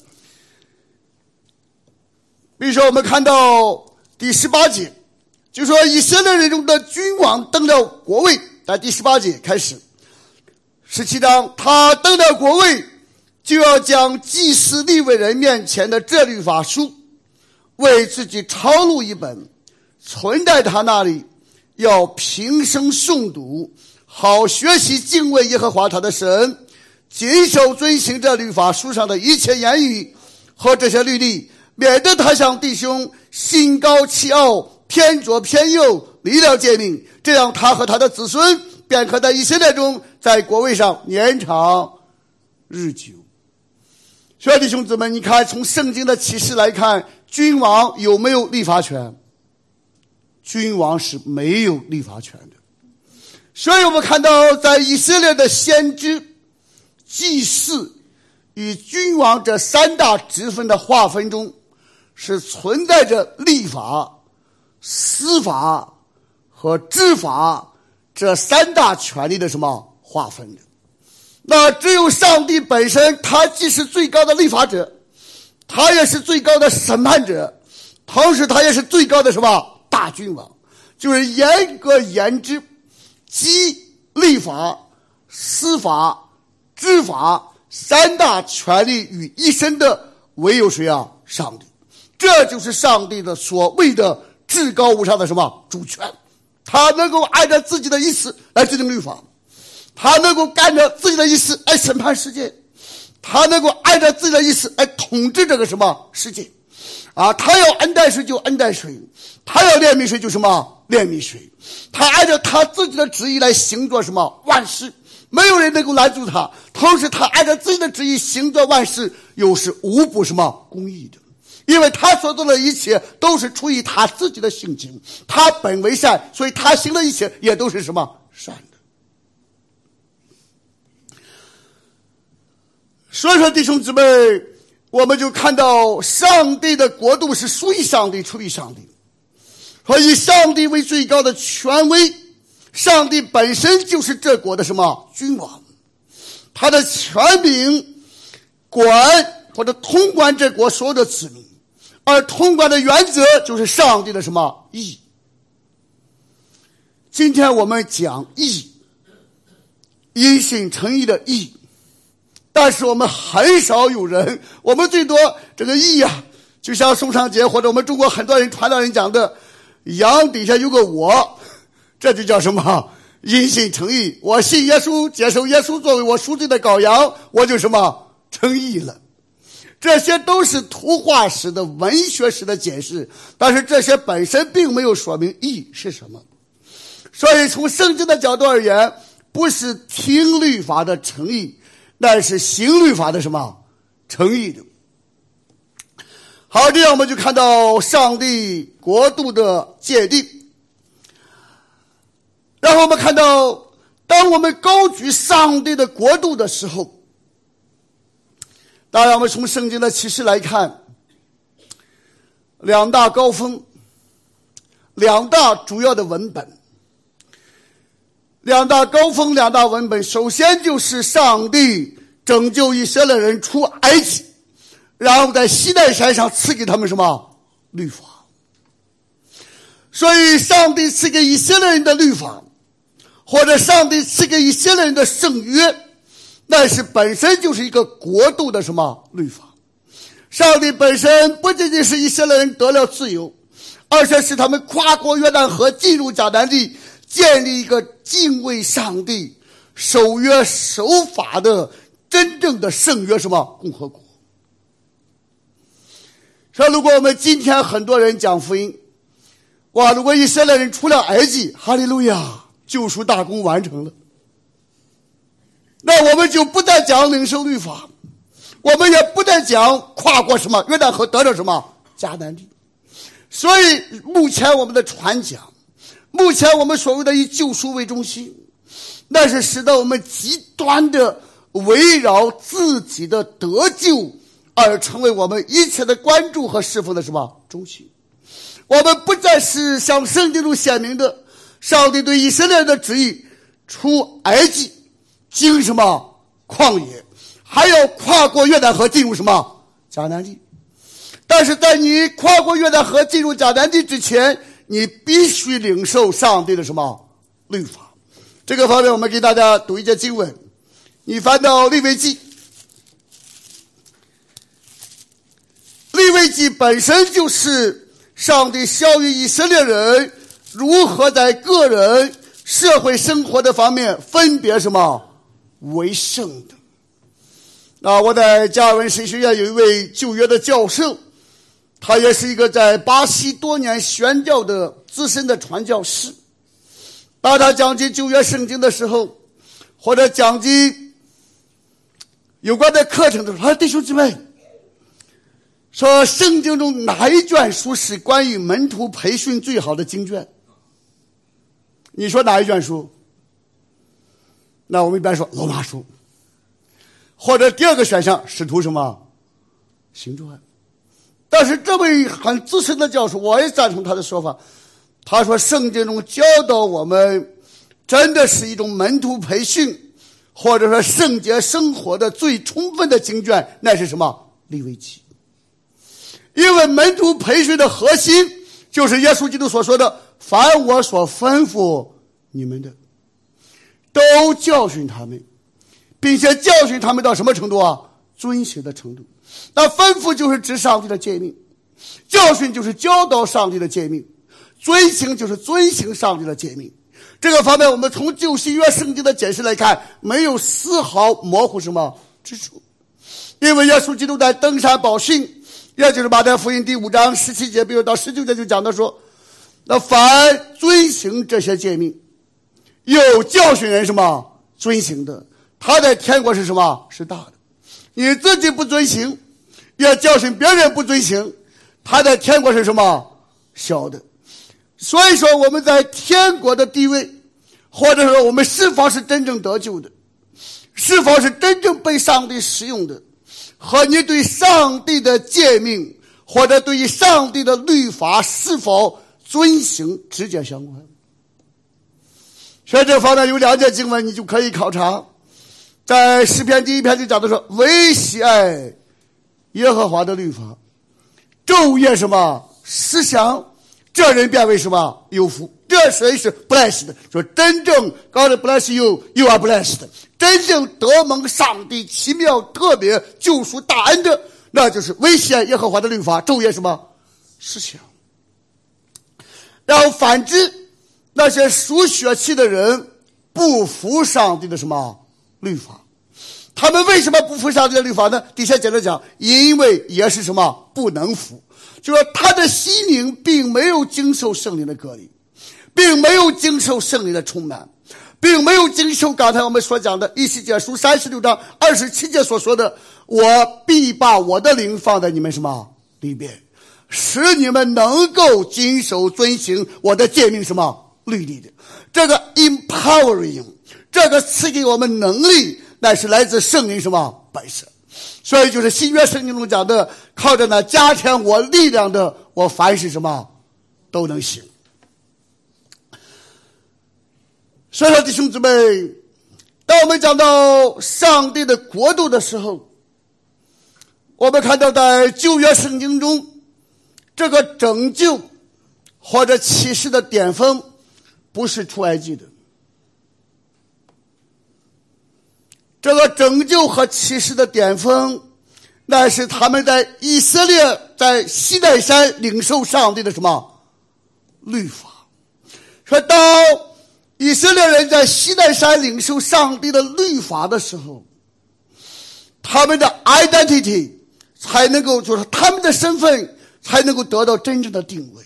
比如说我们看到第十八节，就说以色列人中的君王登了国位，在第十八节开始，十七章他登了国位，就要将祭司立位人面前的这律法书，为自己抄录一本，存在他那里，要平生诵读。好学习敬畏耶和华他的神，谨守遵行这律法书上的一切言语和这些律例，免得他向弟兄心高气傲，偏左偏右，离了诫命。这样，他和他的子孙便可在以色列中，在国位上年长日久。兄，弟兄姊妹，你看，从圣经的启示来看，君王有没有立法权？君王是没有立法权的。所以我们看到，在以色列的先知、祭祀与君王这三大职分的划分中，是存在着立法、司法和执法这三大权力的什么划分的。那只有上帝本身，他既是最高的立法者，他也是最高的审判者，同时他也是最高的什么大君王，就是严格言之。即立法、司法、执法三大权力于一身的唯有谁啊？上帝。这就是上帝的所谓的至高无上的什么主权？他能够按照自己的意思来制定律法，他能够按照自己的意思来审判世界，他能够按照自己的意思来统治这个什么世界。啊，他要恩待谁就恩待谁，他要怜悯谁就什么？怜悯谁，他按照他自己的旨意来行做什么？万事，没有人能够拦住他。同时，他按照自己的旨意行做万事，又是无不什么公义的，因为他所做的一切都是出于他自己的性情，他本为善，所以他行的一切也都是什么？善的。所以说，弟兄姊妹。我们就看到，上帝的国度是属于上帝、出于上帝，和以上帝为最高的权威。上帝本身就是这国的什么君王，他的权柄管或者通关这国所有的子民，而通关的原则就是上帝的什么义。今天我们讲义，因信诚意的义。但是我们很少有人，我们最多这个义呀，就像宋尚杰或者我们中国很多人传道人讲的，羊底下有个我，这就叫什么？因信诚意。我信耶稣，接受耶稣作为我赎罪的羔羊，我就什么成义了。这些都是图画史的、文学史的解释，但是这些本身并没有说明义是什么。所以从圣经的角度而言，不是听律法的诚意。那是行律法的什么诚意的？好，这样我们就看到上帝国度的界定。然后我们看到，当我们高举上帝的国度的时候，当然我们从圣经的启示来看，两大高峰，两大主要的文本。两大高峰，两大文本，首先就是上帝拯救以色列人出埃及，然后在西奈山上赐给他们什么律法。所以，上帝赐给以色列人的律法，或者上帝赐给以色列人的圣约，那是本身就是一个国度的什么律法。上帝本身不仅仅是以色列人得了自由，而且使他们跨过约旦河进入迦南地。建立一个敬畏上帝、守约守法的真正的圣约什么共和国？说，如果我们今天很多人讲福音，哇，如果以色列人出了埃及，哈利路亚，救赎大功完成了，那我们就不再讲领受律法，我们也不再讲跨过什么约旦河得到什么迦南地。所以，目前我们的传讲。目前我们所谓的以救赎为中心，那是使得我们极端的围绕自己的得救而成为我们一切的关注和侍奉的什么中心。我们不再是像圣经中显明的，上帝对以色列人的旨意出埃及，经什么旷野，还要跨过约旦河进入什么迦南地。但是在你跨过约旦河进入迦南地之前。你必须领受上帝的什么律法？这个方面，我们给大家读一节经文。你翻到利未记，利未记本身就是上帝教育以色列人如何在个人社会生活的方面分别什么为圣的。啊，我在加尔文神学院有一位旧约的教授。他也是一个在巴西多年宣教的资深的传教士。当他讲及旧约圣经的时候，或者讲及有关的课程的时候，他说弟兄姊妹，说圣经中哪一卷书是关于门徒培训最好的经卷？你说哪一卷书？那我们一般说罗马书，或者第二个选项使徒什么行传。但是这位很资深的教授，我也赞同他的说法。他说，圣经中教导我们，真的是一种门徒培训，或者说圣洁生活的最充分的经卷，那是什么？利未记。因为门徒培训的核心，就是耶稣基督所说的：“凡我所吩咐你们的，都教训他们，并且教训他们到什么程度啊？遵行的程度。那吩咐就是指上帝的诫命，教训就是教导上帝的诫命，遵行就是遵行上帝的诫命。这个方面，我们从旧新约圣经的解释来看，没有丝毫模糊什么之处。因为耶稣基督在登山宝训，这就是马太福音第五章十七节，比如到十九节就讲到说，那凡遵行这些诫命，有教训人什么遵行的，他在天国是什么？是大的。你自己不遵行，也教训别人不遵行，他在天国是什么？小的。所以说，我们在天国的地位，或者说我们是否是真正得救的，是否是真正被上帝使用的，和你对上帝的诫命或者对于上帝的律法是否遵行直接相关。所以这方面有两节经文，你就可以考察。在诗篇第一篇就讲的说：“唯喜爱耶和华的律法，昼夜什么思想，这人变为什么有福？这谁是 blessed？说真正 God bless you，you are blessed。真正得蒙上帝奇妙特别救赎大恩的，那就是唯喜爱耶和华的律法，昼夜什么事情。然后反之，那些属血气的人不服上帝的什么？”律法，他们为什么不服上帝的律法呢？底下接着讲，因为也是什么不能服，就说他的心灵并没有经受圣灵的隔离，并没有经受圣灵的充满，并没有经受刚才我们所讲的《一西结书》三十六章二十七节所说的：“我必把我的灵放在你们什么里边，使你们能够谨守遵行我的诫命什么律例的。”这个 empowering。这个赐给我们能力，乃是来自圣灵什么本身，所以就是新约圣经中讲的，靠着那加添我力量的，我凡是什么都能行。所以说，弟兄姊妹，当我们讲到上帝的国度的时候，我们看到在旧约圣经中，这个拯救或者启示的巅峰，不是出埃及的。这个拯救和启示的巅峰，那是他们在以色列在西奈山领受上帝的什么律法？说到以色列人在西奈山领受上帝的律法的时候，他们的 identity 才能够，就是他们的身份才能够得到真正的定位，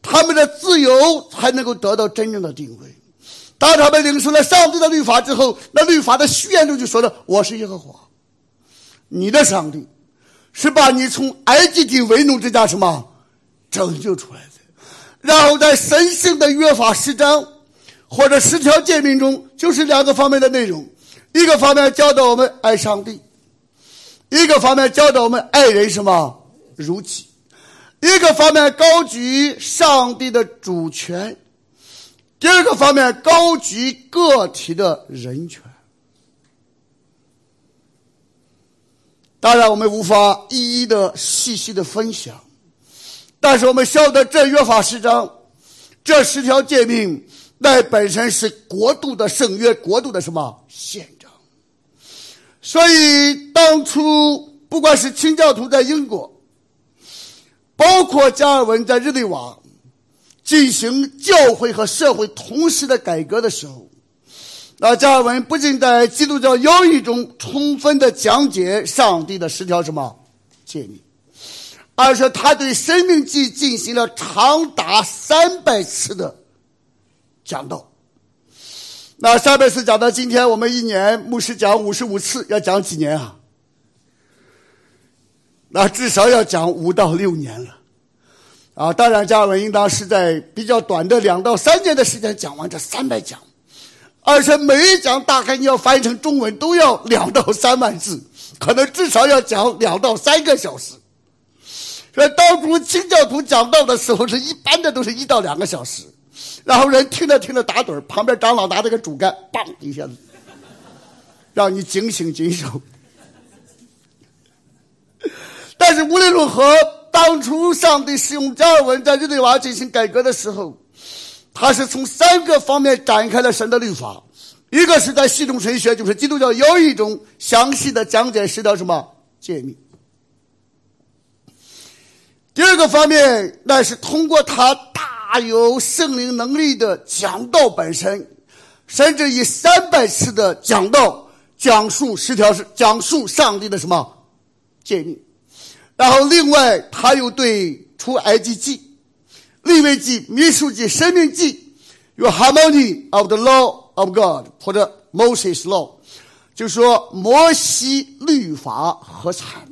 他们的自由才能够得到真正的定位。当他们领受了上帝的律法之后，那律法的序言中就说了：“我是耶和华，你的上帝，是把你从埃及地为奴之家什么拯救出来的。”然后在神圣的约法十章或者十条诫命中，就是两个方面的内容：一个方面教导我们爱上帝，一个方面教导我们爱人什么如己；一个方面高举上帝的主权。第二个方面，高举个体的人权。当然，我们无法一一的细细的分享，但是我们晓得这约法十章，这十条诫命，那本身是国度的圣约，国度的什么宪章。所以，当初不管是清教徒在英国，包括加尔文在日内瓦。进行教会和社会同时的改革的时候，那加尔文不仅在基督教教义中充分的讲解上帝的十条什么诫命，而且他对生命记进行了长达三百次的讲道。那三百次讲到今天，我们一年牧师讲五十五次，要讲几年啊？那至少要讲五到六年了。啊，当然，加尔文应当是在比较短的两到三年的时间讲完这三百讲，而且每一讲大概你要翻译成中文都要两到三万字，可能至少要讲两到三个小时。所以当初清教徒讲道的时候，是一般的都是一到两个小时，然后人听着听着打盹旁边长老拿着个竹竿，梆一下子，让你警醒警守。但是无论如何。当初上帝使用加尔文在日内瓦进行改革的时候，他是从三个方面展开了神的律法。一个是在系统神学，就是基督教有一种详细的讲解十条什么诫命。第二个方面，那是通过他大有圣灵能力的讲道本身，甚至以三百次的讲道讲述十条是讲述上帝的什么诫命。然后，另外他又对出埃及记、利未记、民数记、生命记有 harmony of the law of God 或者 Moses law，就说摩西律法合参。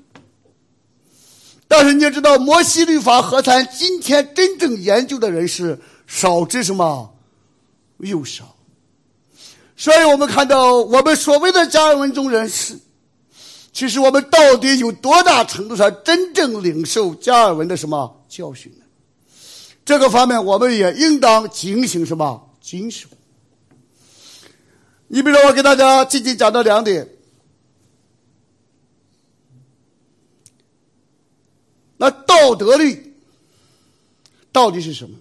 但是你也知道，摩西律法和咱今天真正研究的人是少之什么又少，所以我们看到我们所谓的加尔文宗人士，其实我们到底有多大程度上真正领受加尔文的什么教训呢？这个方面我们也应当警醒什么谨守。你比如说，我给大家仅仅讲到两点。那道德律到底是什么？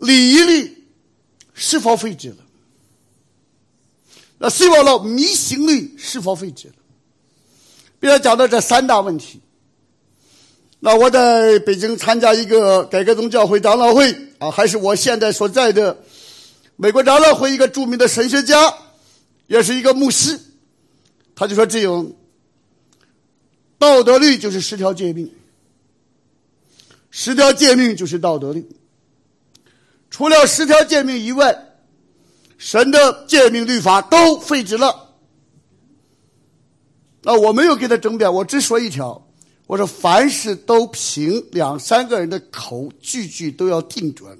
礼仪律是否废止了？那希望了迷信律是否废止了？比如讲到这三大问题。那我在北京参加一个改革宗教会长老会啊，还是我现在所在的美国长老会一个著名的神学家，也是一个牧师，他就说只有。道德律就是十条诫命，十条诫命就是道德律。除了十条诫命以外，神的诫命律法都废止了。那我没有给他争辩，我只说一条：我说凡事都凭两三个人的口，句句都要定准，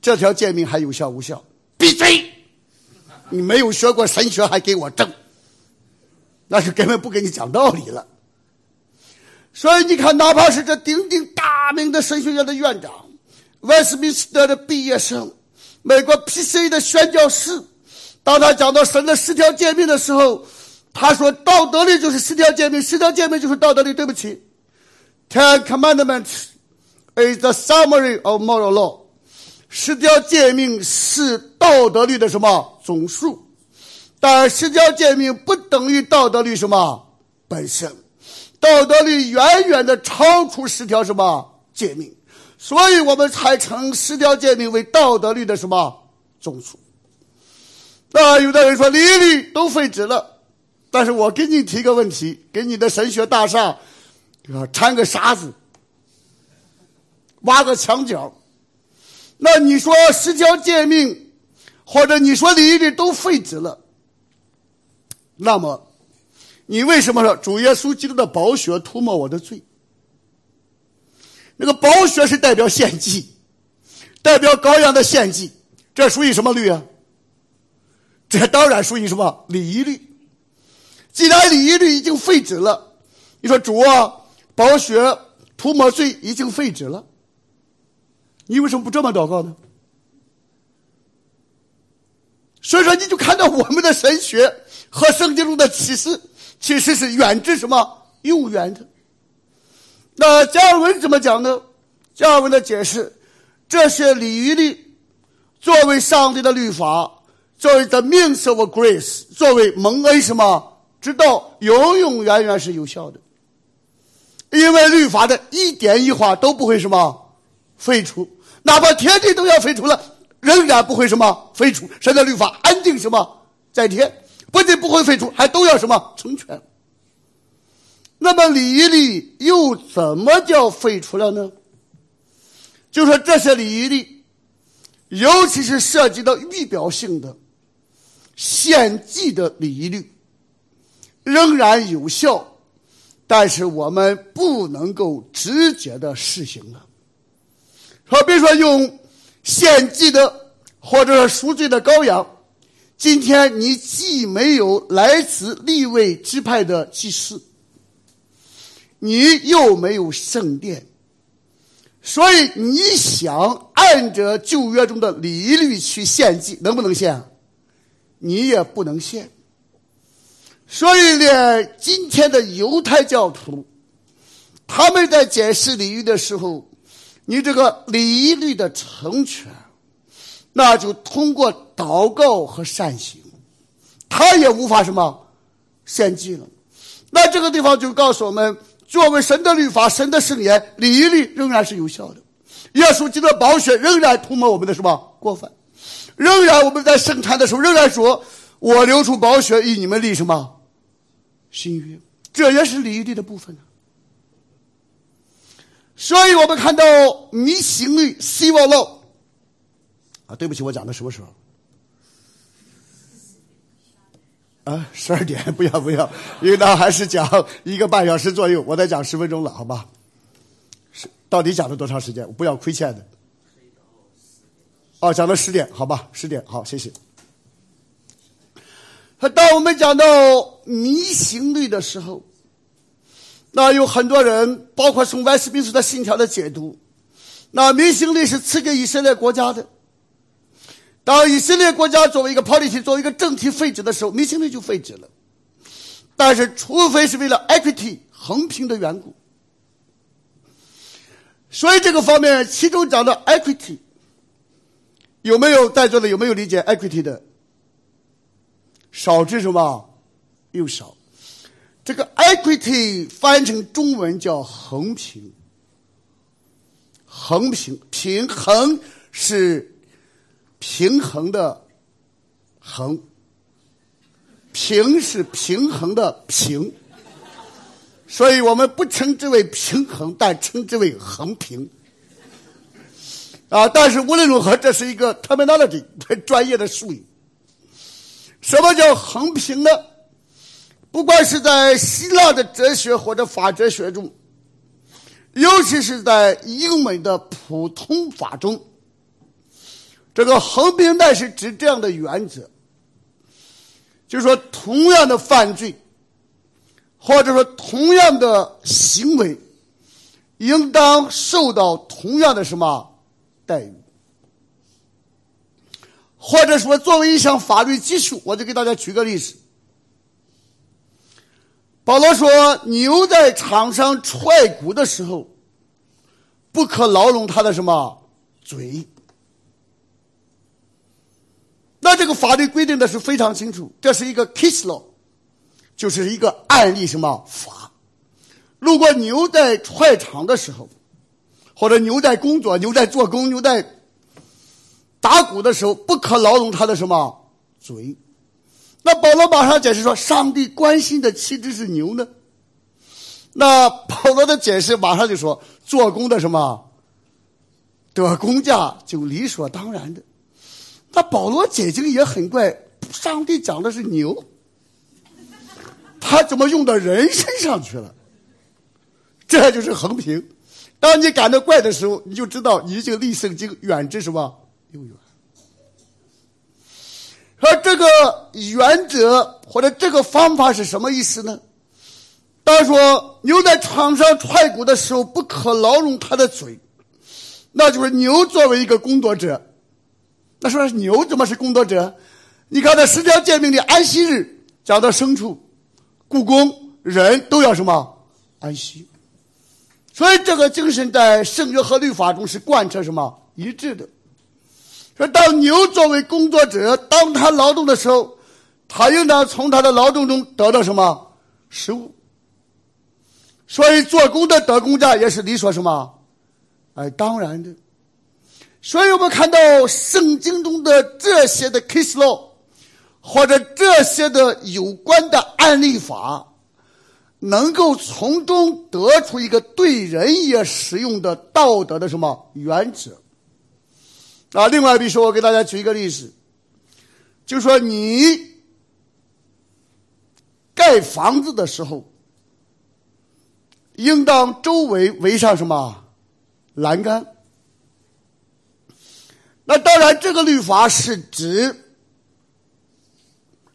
这条诫命还有效无效？闭嘴！你没有学过神学还给我争，那是根本不跟你讲道理了。所以你看，哪怕是这鼎鼎大名的神学院的院长、威斯敏斯特的毕业生、美国 P.C. 的宣教士，当他讲到神的十条诫命的时候，他说：“道德律就是十条诫命，十条诫命就是道德律。”对不起，Ten Commandments is the summary of moral law。十条诫命是道德律的什么总数？但十条诫命不等于道德律什么本身。道德律远远的超出十条什么诫命，所以我们才称十条诫命为道德律的什么总数。那有的人说礼律都废止了，但是我给你提个问题，给你的神学大厦啊掺个沙子，挖个墙角，那你说十条诫命，或者你说礼律都废止了，那么？你为什么说主耶稣基督的宝血涂抹我的罪？那个宝血是代表献祭，代表羔羊的献祭，这属于什么律啊？这当然属于什么礼仪律。既然礼仪律已经废止了，你说主啊，宝血涂抹罪已经废止了，你为什么不这么祷告呢？所以说，你就看到我们的神学和圣经中的启示。其实是远之什么又远的。那加尔文怎么讲呢？加尔文的解释：这些礼仪律作为上帝的律法，作为 the means of grace，作为蒙恩什么直到，永永远远是有效的。因为律法的一点一划都不会什么废除，哪怕天地都要废除了，仍然不会什么废除。神的律法安定什么在天。不仅不会废除，还都要什么成全？那么礼仪律又怎么叫废除了呢？就说这些礼仪律，尤其是涉及到预表性的献祭的礼仪律，仍然有效，但是我们不能够直接的实行了。好，比如说用献祭的或者赎罪的羔羊。今天你既没有来自立位支派的祭司，你又没有圣殿，所以你想按着旧约中的礼律去献祭，能不能献？你也不能献。所以呢，今天的犹太教徒，他们在解释礼仪的时候，你这个礼仪律的成全。那就通过祷告和善行，他也无法什么献祭了。那这个地方就告诉我们，作为神的律法、神的圣言，礼仪律仍然是有效的。耶稣基督的宝血仍然涂抹我们的什么过犯，仍然我们在圣餐的时候仍然说：“我流出宝血与你们立什么新约。”这也是礼仪律的部分所以我们看到迷行律、希望漏。啊，对不起，我讲的什么时候？啊，十二点，不要不要，因为呢还是讲一个半小时左右，我再讲十分钟了，好吧？是，到底讲了多长时间？我不要亏欠的。哦，讲到十点，好吧，十点，好，谢谢。当我们讲到迷信律的时候，那有很多人，包括从外斯宾斯的信条的解读，那迷信律是赐给以色列国家的。当以色列国家作为一个 polity 作为一个政体废止的时候，迷信律就废止了。但是，除非是为了 equity 横平的缘故，所以这个方面其中讲的 equity 有没有在座的有没有理解 equity 的？少之什么？又少。这个 equity 翻译成中文叫横平，横平平衡是。平衡的衡，平是平衡的平，所以我们不称之为平衡，但称之为横平。啊，但是无论如何，这是一个 terminology 专业的术语。什么叫横平呢？不管是在希腊的哲学或者法哲学中，尤其是在英文的普通法中。这个横平带是指这样的原则，就是说，同样的犯罪，或者说同样的行为，应当受到同样的什么待遇，或者说作为一项法律基础，我就给大家举个例子。保罗说，牛在场上踹鼓的时候，不可劳笼它的什么嘴。那这个法律规定的是非常清楚，这是一个 case law，就是一个案例什么法。如果牛在踹场的时候，或者牛在工作、牛在做工、牛在打鼓的时候，不可劳动他的什么嘴。那保罗马上解释说，上帝关心的岂止是牛呢？那保罗的解释马上就说，做工的什么得工价就理所当然的。那保罗解经也很怪，上帝讲的是牛，他怎么用到人身上去了？这就是横平。当你感到怪的时候，你就知道你已经离圣经远之什么又远。而这个原则或者这个方法是什么意思呢？他说牛在床上踹鼓的时候不可劳动它的嘴，那就是牛作为一个工作者。那说牛怎么是工作者？你看，在十条诫命的安息日讲到牲畜、故宫人都要什么安息，所以这个精神在圣约和律法中是贯彻什么一致的。说当牛作为工作者，当他劳动的时候，他应当从他的劳动中得到什么食物。所以做工的得工价也是理所什么，哎，当然的。所以我们看到圣经中的这些的 case law，或者这些的有关的案例法，能够从中得出一个对人也适用的道德的什么原则？啊，另外，比如说，我给大家举一个例子，就说你盖房子的时候，应当周围围上什么栏杆？那当然，这个律法是指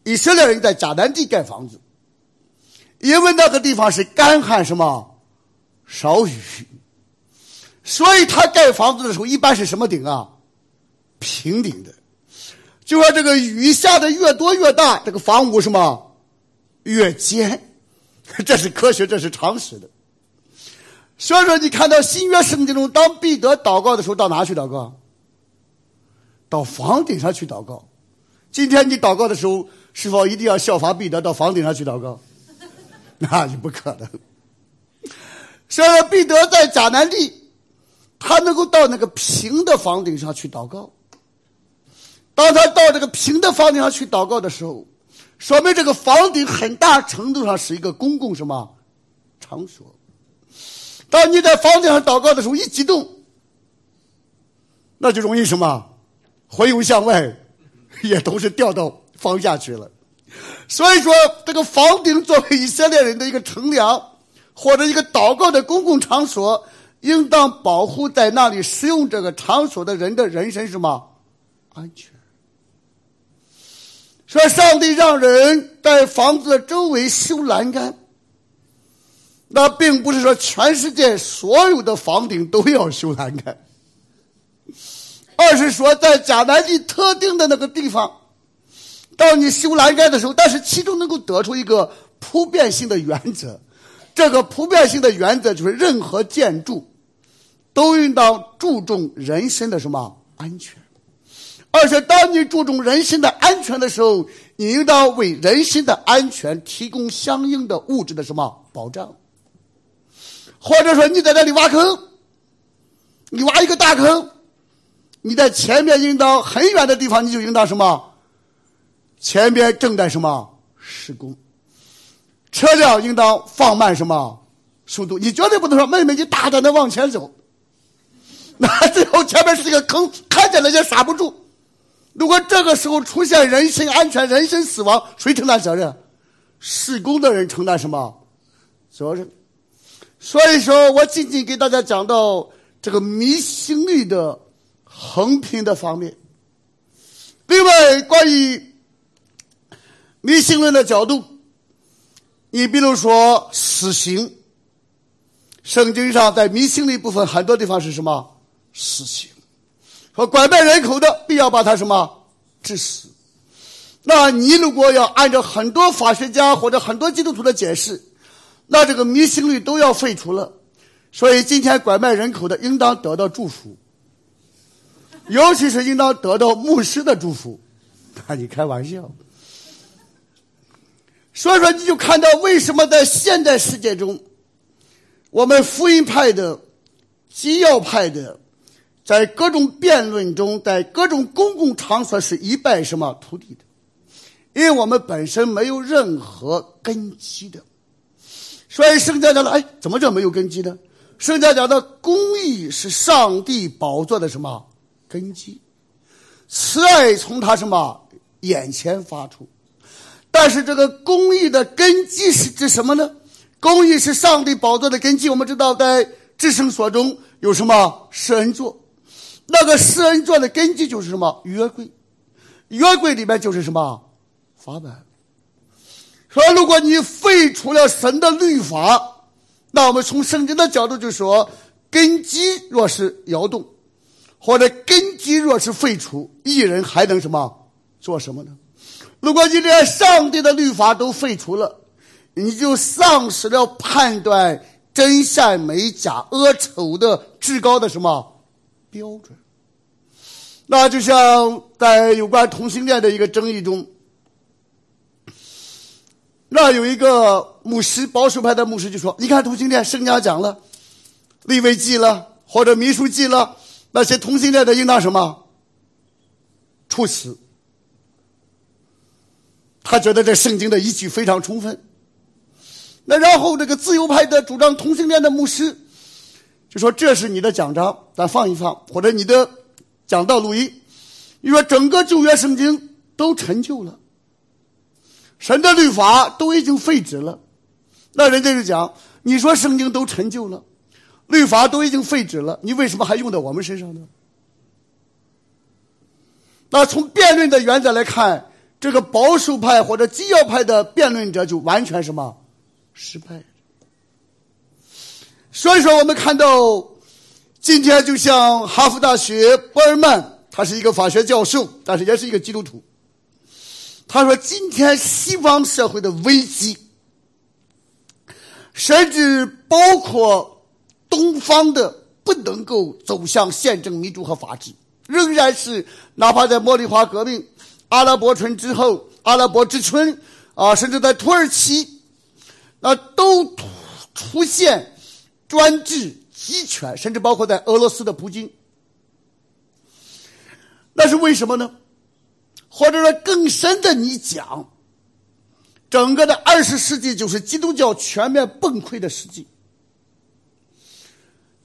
以色列人在迦南地盖房子，因为那个地方是干旱什么少雨，所以他盖房子的时候一般是什么顶啊？平顶的。就说这个雨下的越多越大，这个房屋什么越尖，这是科学，这是常识的。所以说，你看到新约圣经中，当彼得祷告的时候，到哪去祷告？到房顶上去祷告。今天你祷告的时候，是否一定要效法彼得到房顶上去祷告？那就不可能。所以彼得在迦南地，他能够到那个平的房顶上去祷告。当他到这个平的房顶上去祷告的时候，说明这个房顶很大程度上是一个公共什么场所。当你在房顶上祷告的时候，一激动，那就容易什么回游向外，也都是掉到房下去了。所以说，这个房顶作为以色列人的一个乘凉或者一个祷告的公共场所，应当保护在那里使用这个场所的人的人身什么安全。说上帝让人在房子周围修栏杆，那并不是说全世界所有的房顶都要修栏杆，二是说在迦南地特定的那个地方，当你修栏杆的时候，但是其中能够得出一个普遍性的原则，这个普遍性的原则就是任何建筑都应当注重人身的什么安全。而且，当你注重人身的安全的时候，你应当为人身的安全提供相应的物质的什么保障？或者说，你在那里挖坑，你挖一个大坑，你在前面应当很远的地方，你就应当什么？前边正在什么施工？车辆应当放慢什么速度？你绝对不能说妹妹，你大胆的往前走，那最后前面是一个坑，看见了也刹不住。如果这个时候出现人身安全、人身死亡，谁承担责任？施工的人承担什么责任？所以说我仅仅给大家讲到这个迷信率的横平的方面。另外，关于迷信论的角度，你比如说死刑，圣经上在迷信的一部分很多地方是什么死刑？和拐卖人口的，必要把他什么致死？那你如果要按照很多法学家或者很多基督徒的解释，那这个迷信律都要废除了。所以今天拐卖人口的应当得到祝福，尤其是应当得到牧师的祝福。那你开玩笑？所以说，你就看到为什么在现代世界中，我们福音派的、基要派的。在各种辩论中，在各种公共场所是一败什么涂地的，因为我们本身没有任何根基的。所以圣家讲的，哎，怎么叫没有根基呢？圣家讲的公义是上帝宝座的什么根基？慈爱从他什么眼前发出？但是这个公义的根基是指什么呢？公义是上帝宝座的根基。我们知道，在至圣所中有什么施恩座？那个施恩座的根基就是什么？约柜，约柜里面就是什么？法版。说如果你废除了神的律法，那我们从圣经的角度就说，根基若是摇动，或者根基若是废除，一人还能什么做什么呢？如果你连上帝的律法都废除了，你就丧失了判断真善美、假恶丑的至高的什么？标准，那就像在有关同性恋的一个争议中，那有一个牧师，保守派的牧师就说：“你看同性恋，圣家讲了，立位记了，或者秘书记了，那些同性恋的应当什么处死？”他觉得这圣经的依据非常充分。那然后这个自由派的主张同性恋的牧师。就说这是你的奖章，咱放一放，或者你的讲道录音。你说整个旧约圣经都陈旧了，神的律法都已经废止了，那人家就讲，你说圣经都陈旧了，律法都已经废止了，你为什么还用在我们身上呢？那从辩论的原则来看，这个保守派或者基要派的辩论者就完全什么失败。所以说，我们看到今天，就像哈佛大学波尔曼，他是一个法学教授，但是也是一个基督徒。他说，今天西方社会的危机，甚至包括东方的不能够走向宪政民主和法治，仍然是哪怕在茉莉花革命、阿拉伯春之后、阿拉伯之春啊，甚至在土耳其，那都出现专制集权，甚至包括在俄罗斯的普京。那是为什么呢？或者说更深的，你讲，整个的二十世纪就是基督教全面崩溃的世纪。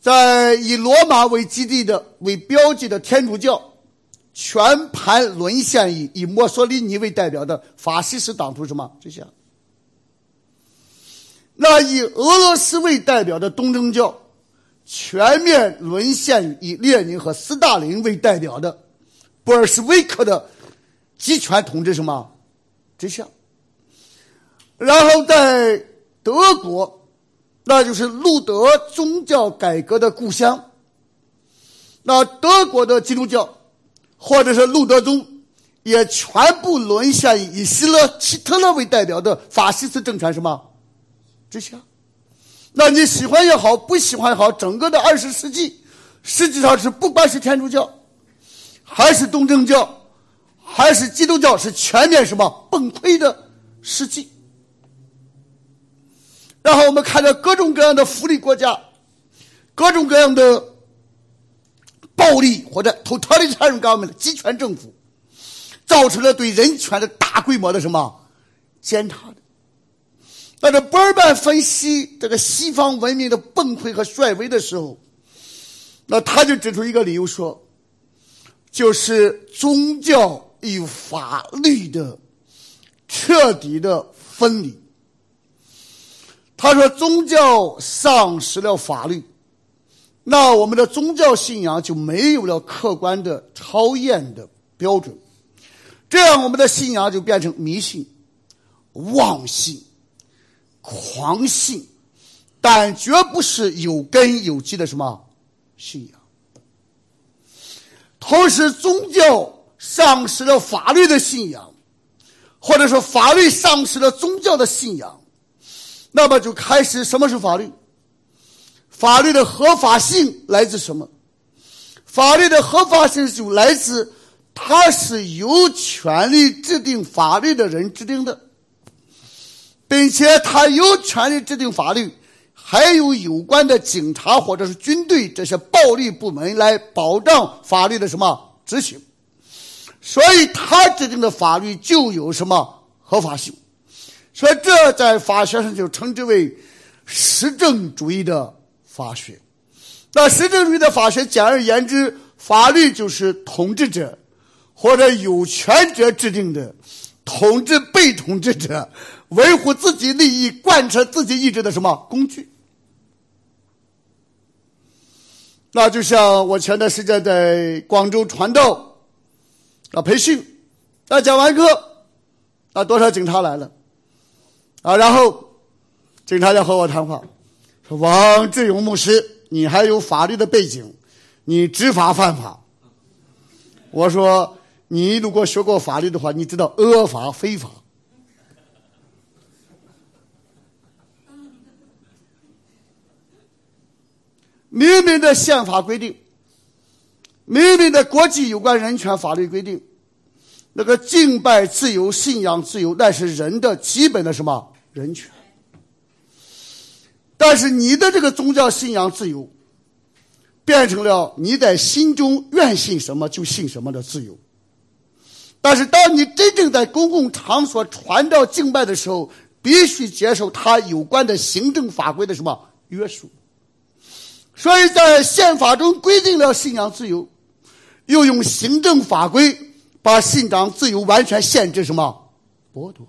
在以罗马为基地的、为标记的天主教，全盘沦陷于以墨索里尼为代表的法西斯党徒什么之下。那以俄罗斯为代表的东正教，全面沦陷于以列宁和斯大林为代表的布尔什维克的集权统治什么之下。然后在德国。那就是路德宗教改革的故乡。那德国的基督教，或者是路德宗，也全部沦陷以希勒、希特勒为代表的法西斯政权什么之下。那你喜欢也好，不喜欢也好，整个的二十世纪，实际上是不管是天主教，还是东正教，还是基督教，是全面什么崩溃的世纪。然后我们看到各种各样的福利国家，各种各样的暴力或者投特里产人 government 的集权政府，造成了对人权的大规模的什么践踏的。那这博尔曼分析这个西方文明的崩溃和衰微的时候，那他就指出一个理由说，就是宗教与法律的彻底的分离。他说：“宗教丧失了法律，那我们的宗教信仰就没有了客观的超验的标准，这样我们的信仰就变成迷信、妄信、狂信，但绝不是有根有基的什么信仰。同时，宗教丧失了法律的信仰，或者说法律丧失了宗教的信仰。”那么就开始，什么是法律？法律的合法性来自什么？法律的合法性就来自它是有权利制定法律的人制定的，并且他有权利制定法律，还有有关的警察或者是军队这些暴力部门来保障法律的什么执行，所以他制定的法律就有什么合法性。所以，这在法学上就称之为实证主义的法学。那实证主义的法学，简而言之，法律就是统治者或者有权者制定的，统治被统治者、维护自己利益、贯彻自己意志的什么工具？那就像我前段时间在广州传道啊培训，那讲完课，啊多少警察来了。啊，然后警察就和我谈话，说：“王志勇牧师，你还有法律的背景，你执法犯法。”我说：“你如果学过法律的话，你知道恶法非法。明明的宪法规定，明明的国际有关人权法律规定，那个敬拜自由、信仰自由，那是人的基本的什么？”人权，但是你的这个宗教信仰自由，变成了你在心中愿信什么就信什么的自由。但是当你真正在公共场所传道敬拜的时候，必须接受他有关的行政法规的什么约束。所以在宪法中规定了信仰自由，又用行政法规把信仰自由完全限制什么剥夺。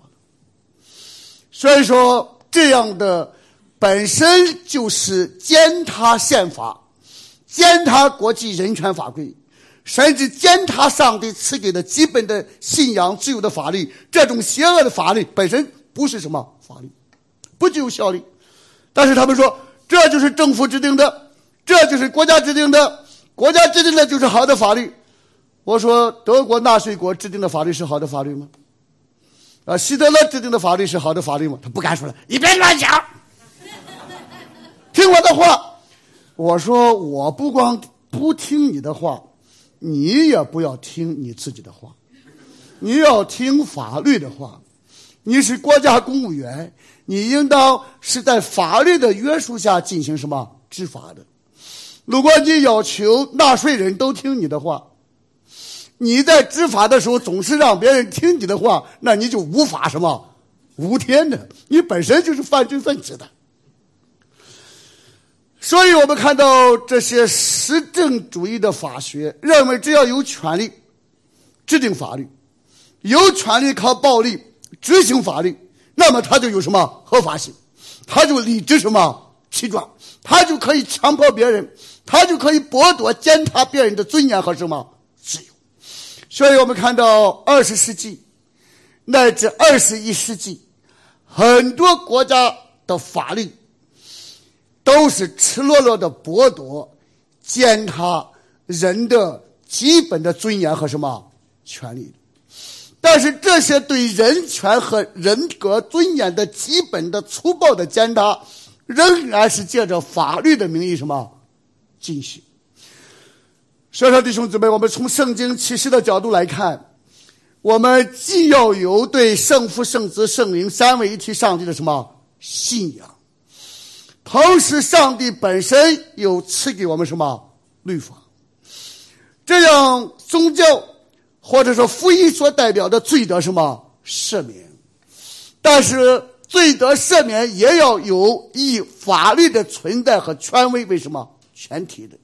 所以说，这样的本身就是践踏宪法、践踏国际人权法规，甚至践踏上帝赐给的基本的信仰自由的法律。这种邪恶的法律本身不是什么法律，不具有效力。但是他们说，这就是政府制定的，这就是国家制定的，国家制定的就是好的法律。我说，德国纳粹国制定的法律是好的法律吗？啊，希特勒制定的法律是好的法律吗？他不敢说了，你别乱讲，听我的话。我说，我不光不听你的话，你也不要听你自己的话，你要听法律的话。你是国家公务员，你应当是在法律的约束下进行什么执法的。如果你要求纳税人都听你的话，你在执法的时候总是让别人听你的话，那你就无法什么？无天的，你本身就是犯罪分子的。所以我们看到这些实证主义的法学认为，只要有权利制定法律，有权利靠暴力执行法律，那么他就有什么？合法性，他就理直什么气壮，他就可以强迫别人，他就可以剥夺践踏别人的尊严和什么。所以我们看到二十世纪乃至二十一世纪，很多国家的法律。都是赤裸裸的剥夺、践踏人的基本的尊严和什么权利。但是这些对人权和人格尊严的基本的粗暴的践踏，仍然是借着法律的名义什么进行。所以说，弟兄姊妹，我们从圣经启示的角度来看，我们既要有对圣父、圣子、圣灵三位一体上帝的什么信仰。同时，上帝本身又赐给我们什么律法？这样宗教或者说福音所代表的罪得什么赦免？但是罪得赦免也要有以法律的存在和权威为什么前提的？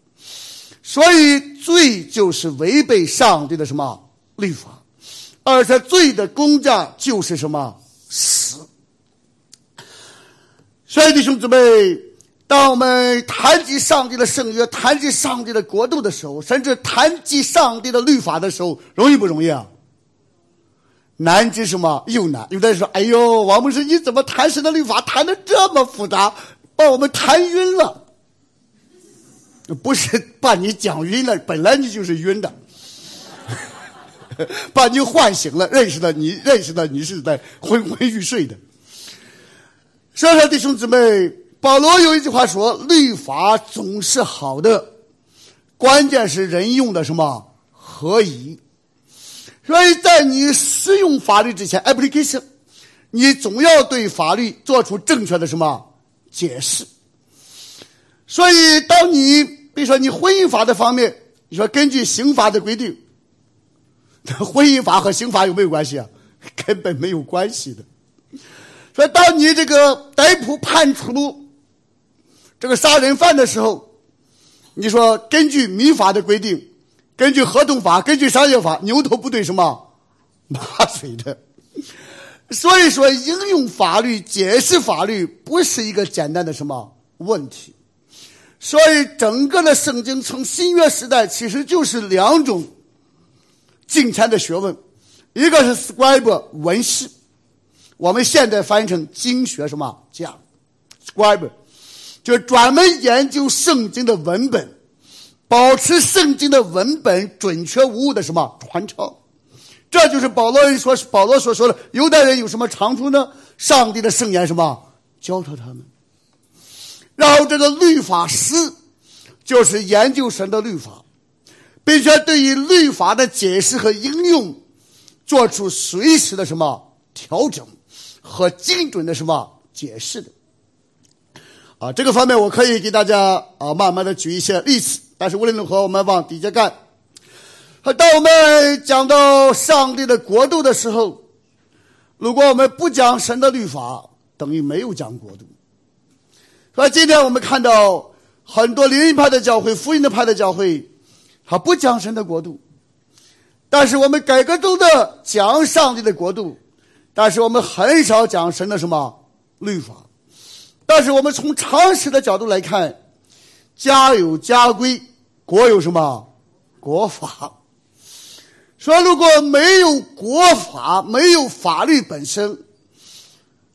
所以罪就是违背上帝的什么律法？而且罪的公价就是什么死？所以，弟兄姊妹，当我们谈及上帝的圣约、谈及上帝的国度的时候，甚至谈及上帝的律法的时候，容易不容易啊？难之什么？又难。有的人说：“哎呦，王牧师，你怎么谈神的律法谈的这么复杂，把我们谈晕了？”不是把你讲晕了，本来你就是晕的，把你唤醒了，认识了你，认识了你是在昏昏欲睡的。所以说，弟兄姊妹，保罗有一句话说：“律法总是好的，关键是人用的什么合宜。”所以在你使用法律之前，application，你总要对法律做出正确的什么解释。所以，当你比如说你婚姻法的方面，你说根据刑法的规定，婚姻法和刑法有没有关系啊？根本没有关系的。说，当你这个逮捕判处这个杀人犯的时候，你说根据民法的规定，根据合同法，根据商业法，牛头不对什么马嘴的。所以说，应用法律、解释法律不是一个简单的什么问题。所以，整个的圣经从新约时代其实就是两种金钱的学问，一个是 scribe 文士。我们现在翻译成经学什么家，scribe，就是专门研究圣经的文本，保持圣经的文本准确无误的什么传承。这就是保罗人说，保罗所说的犹太人有什么长处呢？上帝的圣言什么教导他们。然后这个律法师就是研究神的律法，并且对于律法的解释和应用做出随时的什么调整。和精准的什么解释的啊？这个方面我可以给大家啊慢慢的举一些例子。但是无论如何，我们往底下看。当我们讲到上帝的国度的时候，如果我们不讲神的律法，等于没有讲国度。所以今天我们看到很多灵音派的教会、福音的派的教会，他不讲神的国度，但是我们改革中的讲上帝的国度。但是我们很少讲神的什么律法，但是我们从常识的角度来看，家有家规，国有什么国法。说如果没有国法，没有法律本身，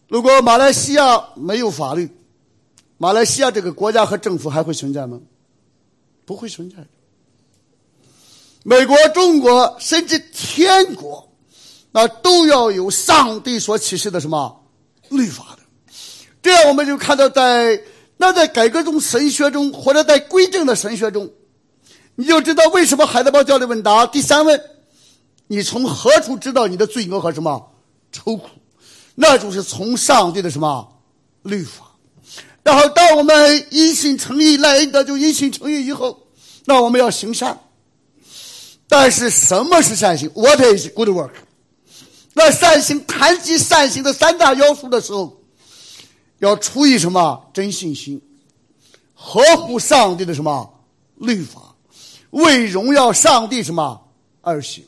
如果马来西亚没有法律，马来西亚这个国家和政府还会存在吗？不会存在。美国、中国，甚至天国。那都要有上帝所启示的什么律法的，这样我们就看到，在那在改革中神学中，或者在归正的神学中，你就知道为什么海德堡教的问答第三问：你从何处知道你的罪恶和什么愁苦？那就是从上帝的什么律法。然后，当我们因信诚意，赖恩德就因信诚意以后，那我们要行善。但是，什么是善行？What is good work？那善行谈及善行的三大要素的时候，要出于什么真信心，合乎上帝的什么律法，为荣耀上帝什么而行。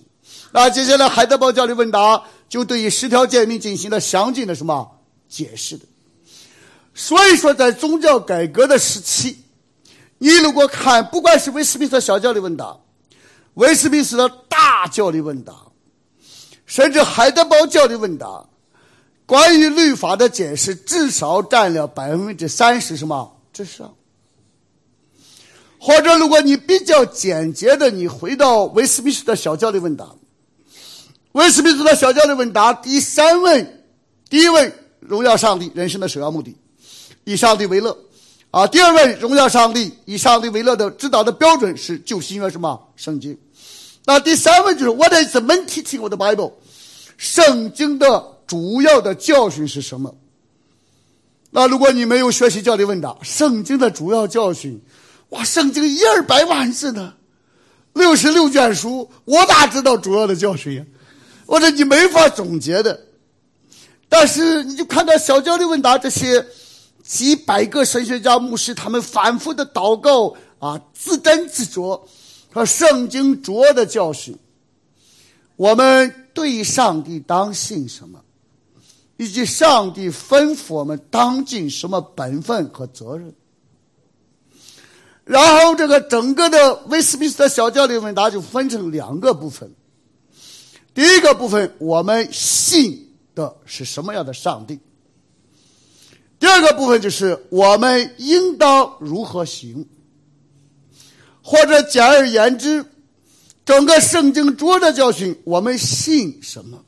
那接下来海德堡教的问答就对于十条诫命进行了详尽的什么解释的。所以说，在宗教改革的时期，你如果看，不管是威斯敏斯特小教的问答，威斯敏斯特大教的问答，甚至海德堡教的问答，关于律法的解释，至少占了百分之三十什么之上。或者，如果你比较简洁的，你回到威斯敏斯特小教的问答，威斯敏斯特小教的问答第三问，第一问：荣耀上帝，人生的首要目的。以上帝为乐，啊，第二位荣耀上帝，以上帝为乐的指导的标准是旧新约什么圣经？那第三位就是 What is the main teaching of the Bible？圣经的主要的教训是什么？那如果你没有学习教理问答，圣经的主要教训，哇，圣经一二百万字呢，六十六卷书，我哪知道主要的教训呀？或者你没法总结的。但是你就看到小教的问答这些。几百个神学家、牧师，他们反复的祷告啊，自斟自酌，和圣经主要的教训。我们对上帝当信什么，以及上帝吩咐我们当尽什么本分和责任。然后，这个整个的威斯敏斯特小教理问答就分成两个部分。第一个部分，我们信的是什么样的上帝？第二个部分就是我们应当如何行，或者简而言之，整个圣经主的教训，我们信什么？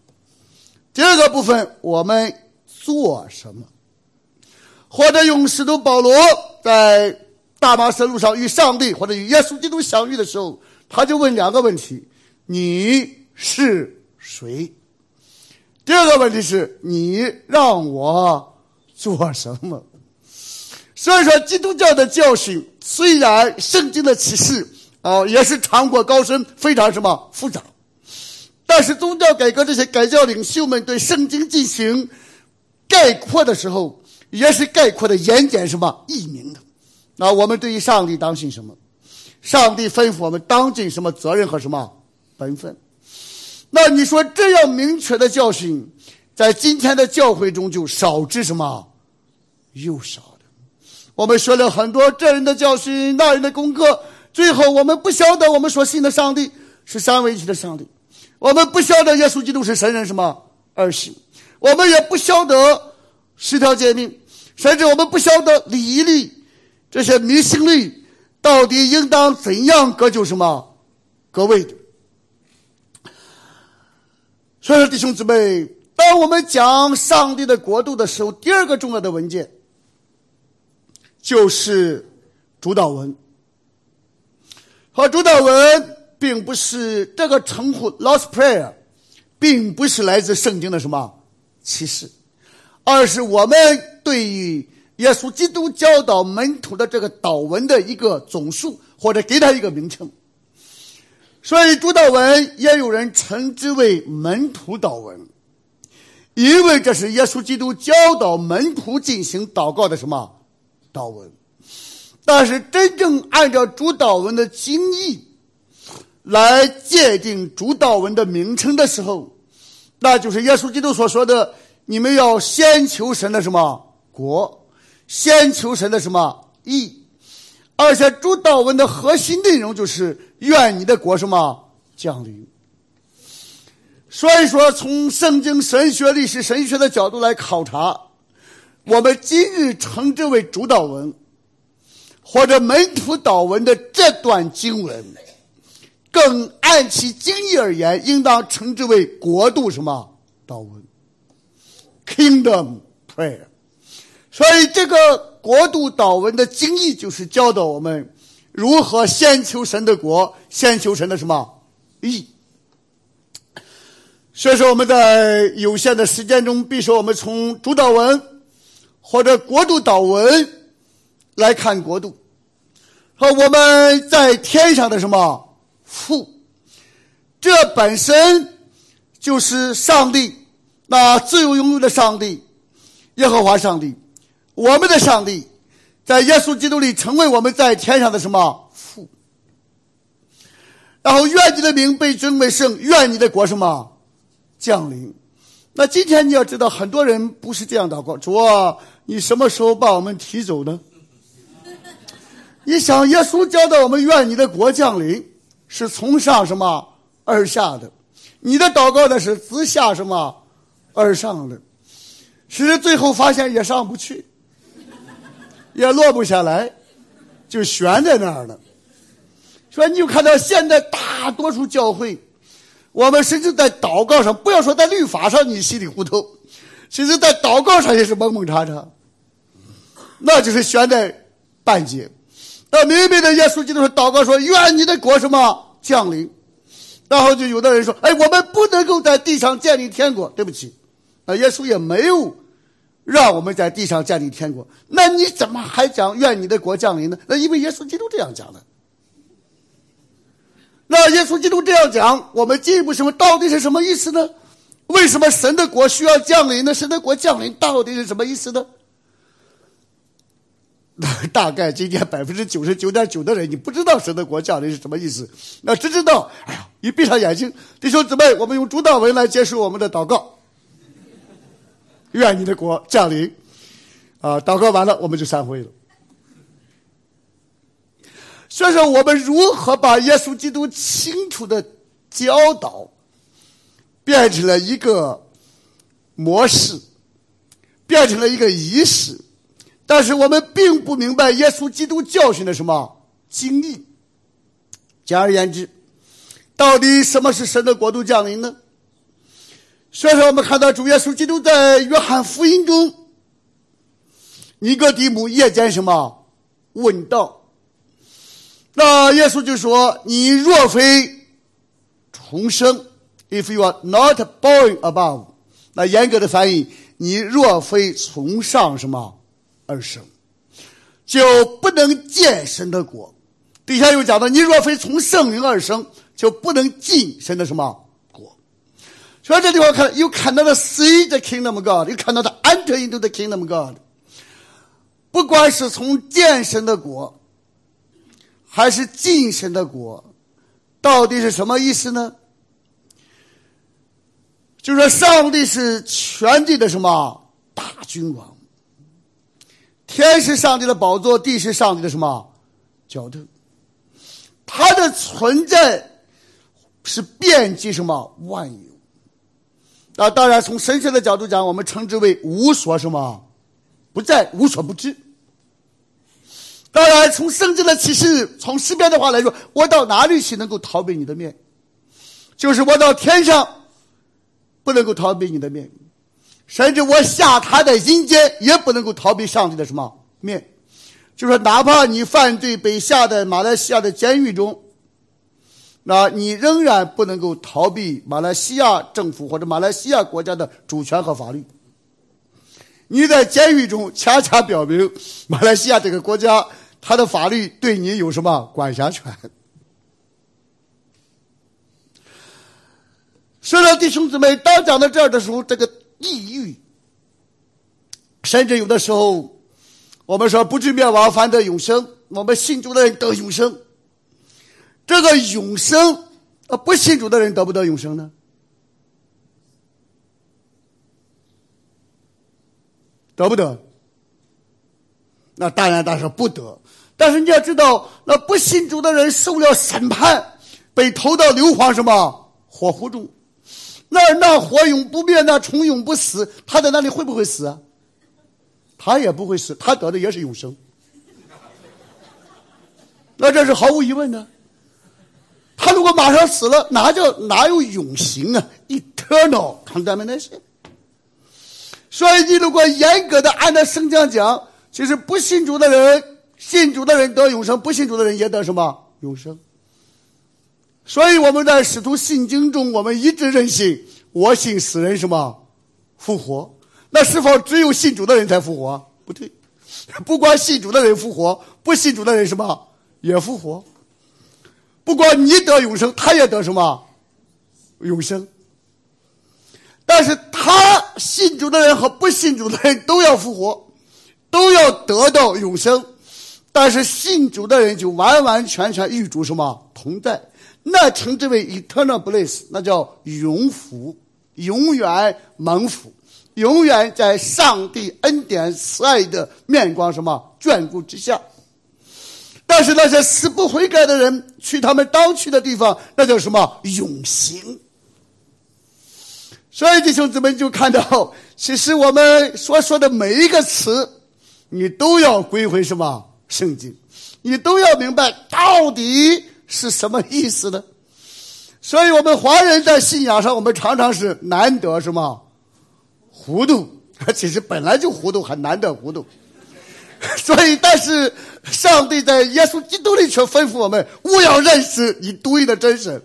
第二个部分，我们做什么？或者用使徒保罗在大马士路上与上帝或者与耶稣基督相遇的时候，他就问两个问题：你是谁？第二个问题是你让我。做什么？所以说，基督教的教训虽然圣经的启示啊也是长过高深，非常什么复杂，但是宗教改革这些改教领袖们对圣经进行概括的时候，也是概括的言简什么易明的。那我们对于上帝当信什么？上帝吩咐我们当尽什么责任和什么本分？那你说这样明确的教训，在今天的教会中就少之什么？又少的，我们学了很多这人的教训，那人的功课，最后我们不晓得我们所信的上帝是三位一体的上帝，我们不晓得耶稣基督是神人什么二性，我们也不晓得十条诫命，甚至我们不晓得礼仪律这些迷信律到底应当怎样各就什么各位的。所以说，弟兄姊妹，当我们讲上帝的国度的时候，第二个重要的文件。就是主导文，和主导文并不是这个称呼 “lost Prayer”，并不是来自圣经的什么启示，而是我们对于耶稣基督教导门徒的这个祷文的一个总数，或者给他一个名称。所以主导文也有人称之为门徒祷文，因为这是耶稣基督教导门徒进行祷告的什么。祷文，但是真正按照主祷文的经义来界定主祷文的名称的时候，那就是耶稣基督所说的：“你们要先求神的什么国，先求神的什么义。”而且主祷文的核心内容就是“愿你的国什么降临。”所以说，从圣经神学、历史神学的角度来考察。我们今日称之为主导文，或者门徒导文的这段经文，更按其经义而言，应当称之为国度什么祷文 （Kingdom Prayer）。所以，这个国度导文的经义就是教导我们如何先求神的国，先求神的什么义。所以说，我们在有限的时间中，必须我们从主导文或者国度祷文来看国度。和我们在天上的什么父，这本身就是上帝，那自由拥有的上帝，耶和华上帝，我们的上帝，在耶稣基督里成为我们在天上的什么父。然后愿你的名被尊为圣，愿你的国什么降临。那今天你要知道，很多人不是这样祷告：主啊，你什么时候把我们提走呢？你想，耶稣教导我们愿你的国降临，是从上什么而下的；你的祷告呢是自下什么而上的。其实最后发现也上不去，也落不下来，就悬在那儿了。说你就看到现在大多数教会，我们甚至在祷告上，不要说在律法上你稀里糊涂，其实在祷告上也是蒙蒙查查，那就是悬在半截。那明明的耶稣基督说祷告说愿你的国什么降临，然后就有的人说，哎，我们不能够在地上建立天国。对不起，那耶稣也没有让我们在地上建立天国。那你怎么还讲愿你的国降临呢？那因为耶稣基督这样讲的。那耶稣基督这样讲，我们进一步什么？到底是什么意思呢？为什么神的国需要降临呢？神的国降临到底是什么意思呢？大概今天百分之九十九点九的人，你不知道神的国降临是什么意思，那只知道，哎呀，一闭上眼睛，弟兄姊妹，我们用主祷文来结束我们的祷告。愿你的国降临，啊，祷告完了我们就散会了。所以说，我们如何把耶稣基督清楚的教导变成了一个模式，变成了一个仪式？但是我们并不明白耶稣基督教训的什么经历。简而言之，到底什么是神的国度降临呢？所以说，我们看到主耶稣基督在约翰福音中，尼哥底母夜间什么问道？那耶稣就说：“你若非重生，if you are not born above，那严格的翻译，你若非从上什么？”而生，就不能见神的国。底下又讲到，你若非从圣灵而生，就不能进神的什么国。所以这地方看，又看到了 see the kingdom God，又看到了 enter into the kingdom God。不管是从见神的国，还是进神的国，到底是什么意思呢？就说上帝是全地的什么大君王。天是上帝的宝座，地是上帝的什么脚凳？它的存在是遍及什么万有？那当然，从神学的角度讲，我们称之为无所什么不在，无所不知。当然，从圣经的启示，从诗篇的话来说，我到哪里去能够逃避你的面？就是我到天上不能够逃避你的面。甚至我下他的阴间也不能够逃避上帝的什么面，就说哪怕你犯罪被下在马来西亚的监狱中，那你仍然不能够逃避马来西亚政府或者马来西亚国家的主权和法律。你在监狱中恰恰表明 马来西亚这个国家它的法律对你有什么管辖权。所以，弟兄姊妹，当讲到这儿的时候，这个。抑郁，甚至有的时候，我们说不至灭亡，反得永生。我们信主的人得永生，这个永生，啊，不信主的人得不得永生呢？得不得？那当然，当然不得。但是你要知道，那不信主的人受了审判，被投到硫磺什么火湖中。那那火永不灭，那虫永不死，他在那里会不会死啊？他也不会死，他得的也是永生。那这是毫无疑问的。他如果马上死了，哪叫哪有永刑啊？Eternal condemnation。所以你如果严格的按照圣经讲，其实不信主的人信主的人得永生，不信主的人也得什么永生。所以我们在使徒信经中，我们一直认信，我信死人什么复活。那是否只有信主的人才复活？不对，不光信主的人复活，不信主的人什么也复活。不光你得永生，他也得什么永生。但是他信主的人和不信主的人都要复活，都要得到永生。但是信主的人就完完全全与主什么同在，那称之为 eternal bliss，那叫永福，永远蒙福。永远在上帝恩典慈爱的面光什么眷顾之下，但是那些死不悔改的人去他们当去的地方，那叫什么永刑。所以弟兄姊妹就看到，其实我们所说的每一个词，你都要归回什么圣经，你都要明白到底是什么意思呢。所以我们华人在信仰上，我们常常是难得什么。糊涂，其实本来就糊涂，很难得糊涂。所以，但是上帝在耶稣基督里却吩咐我们：勿要认识你独一的真神，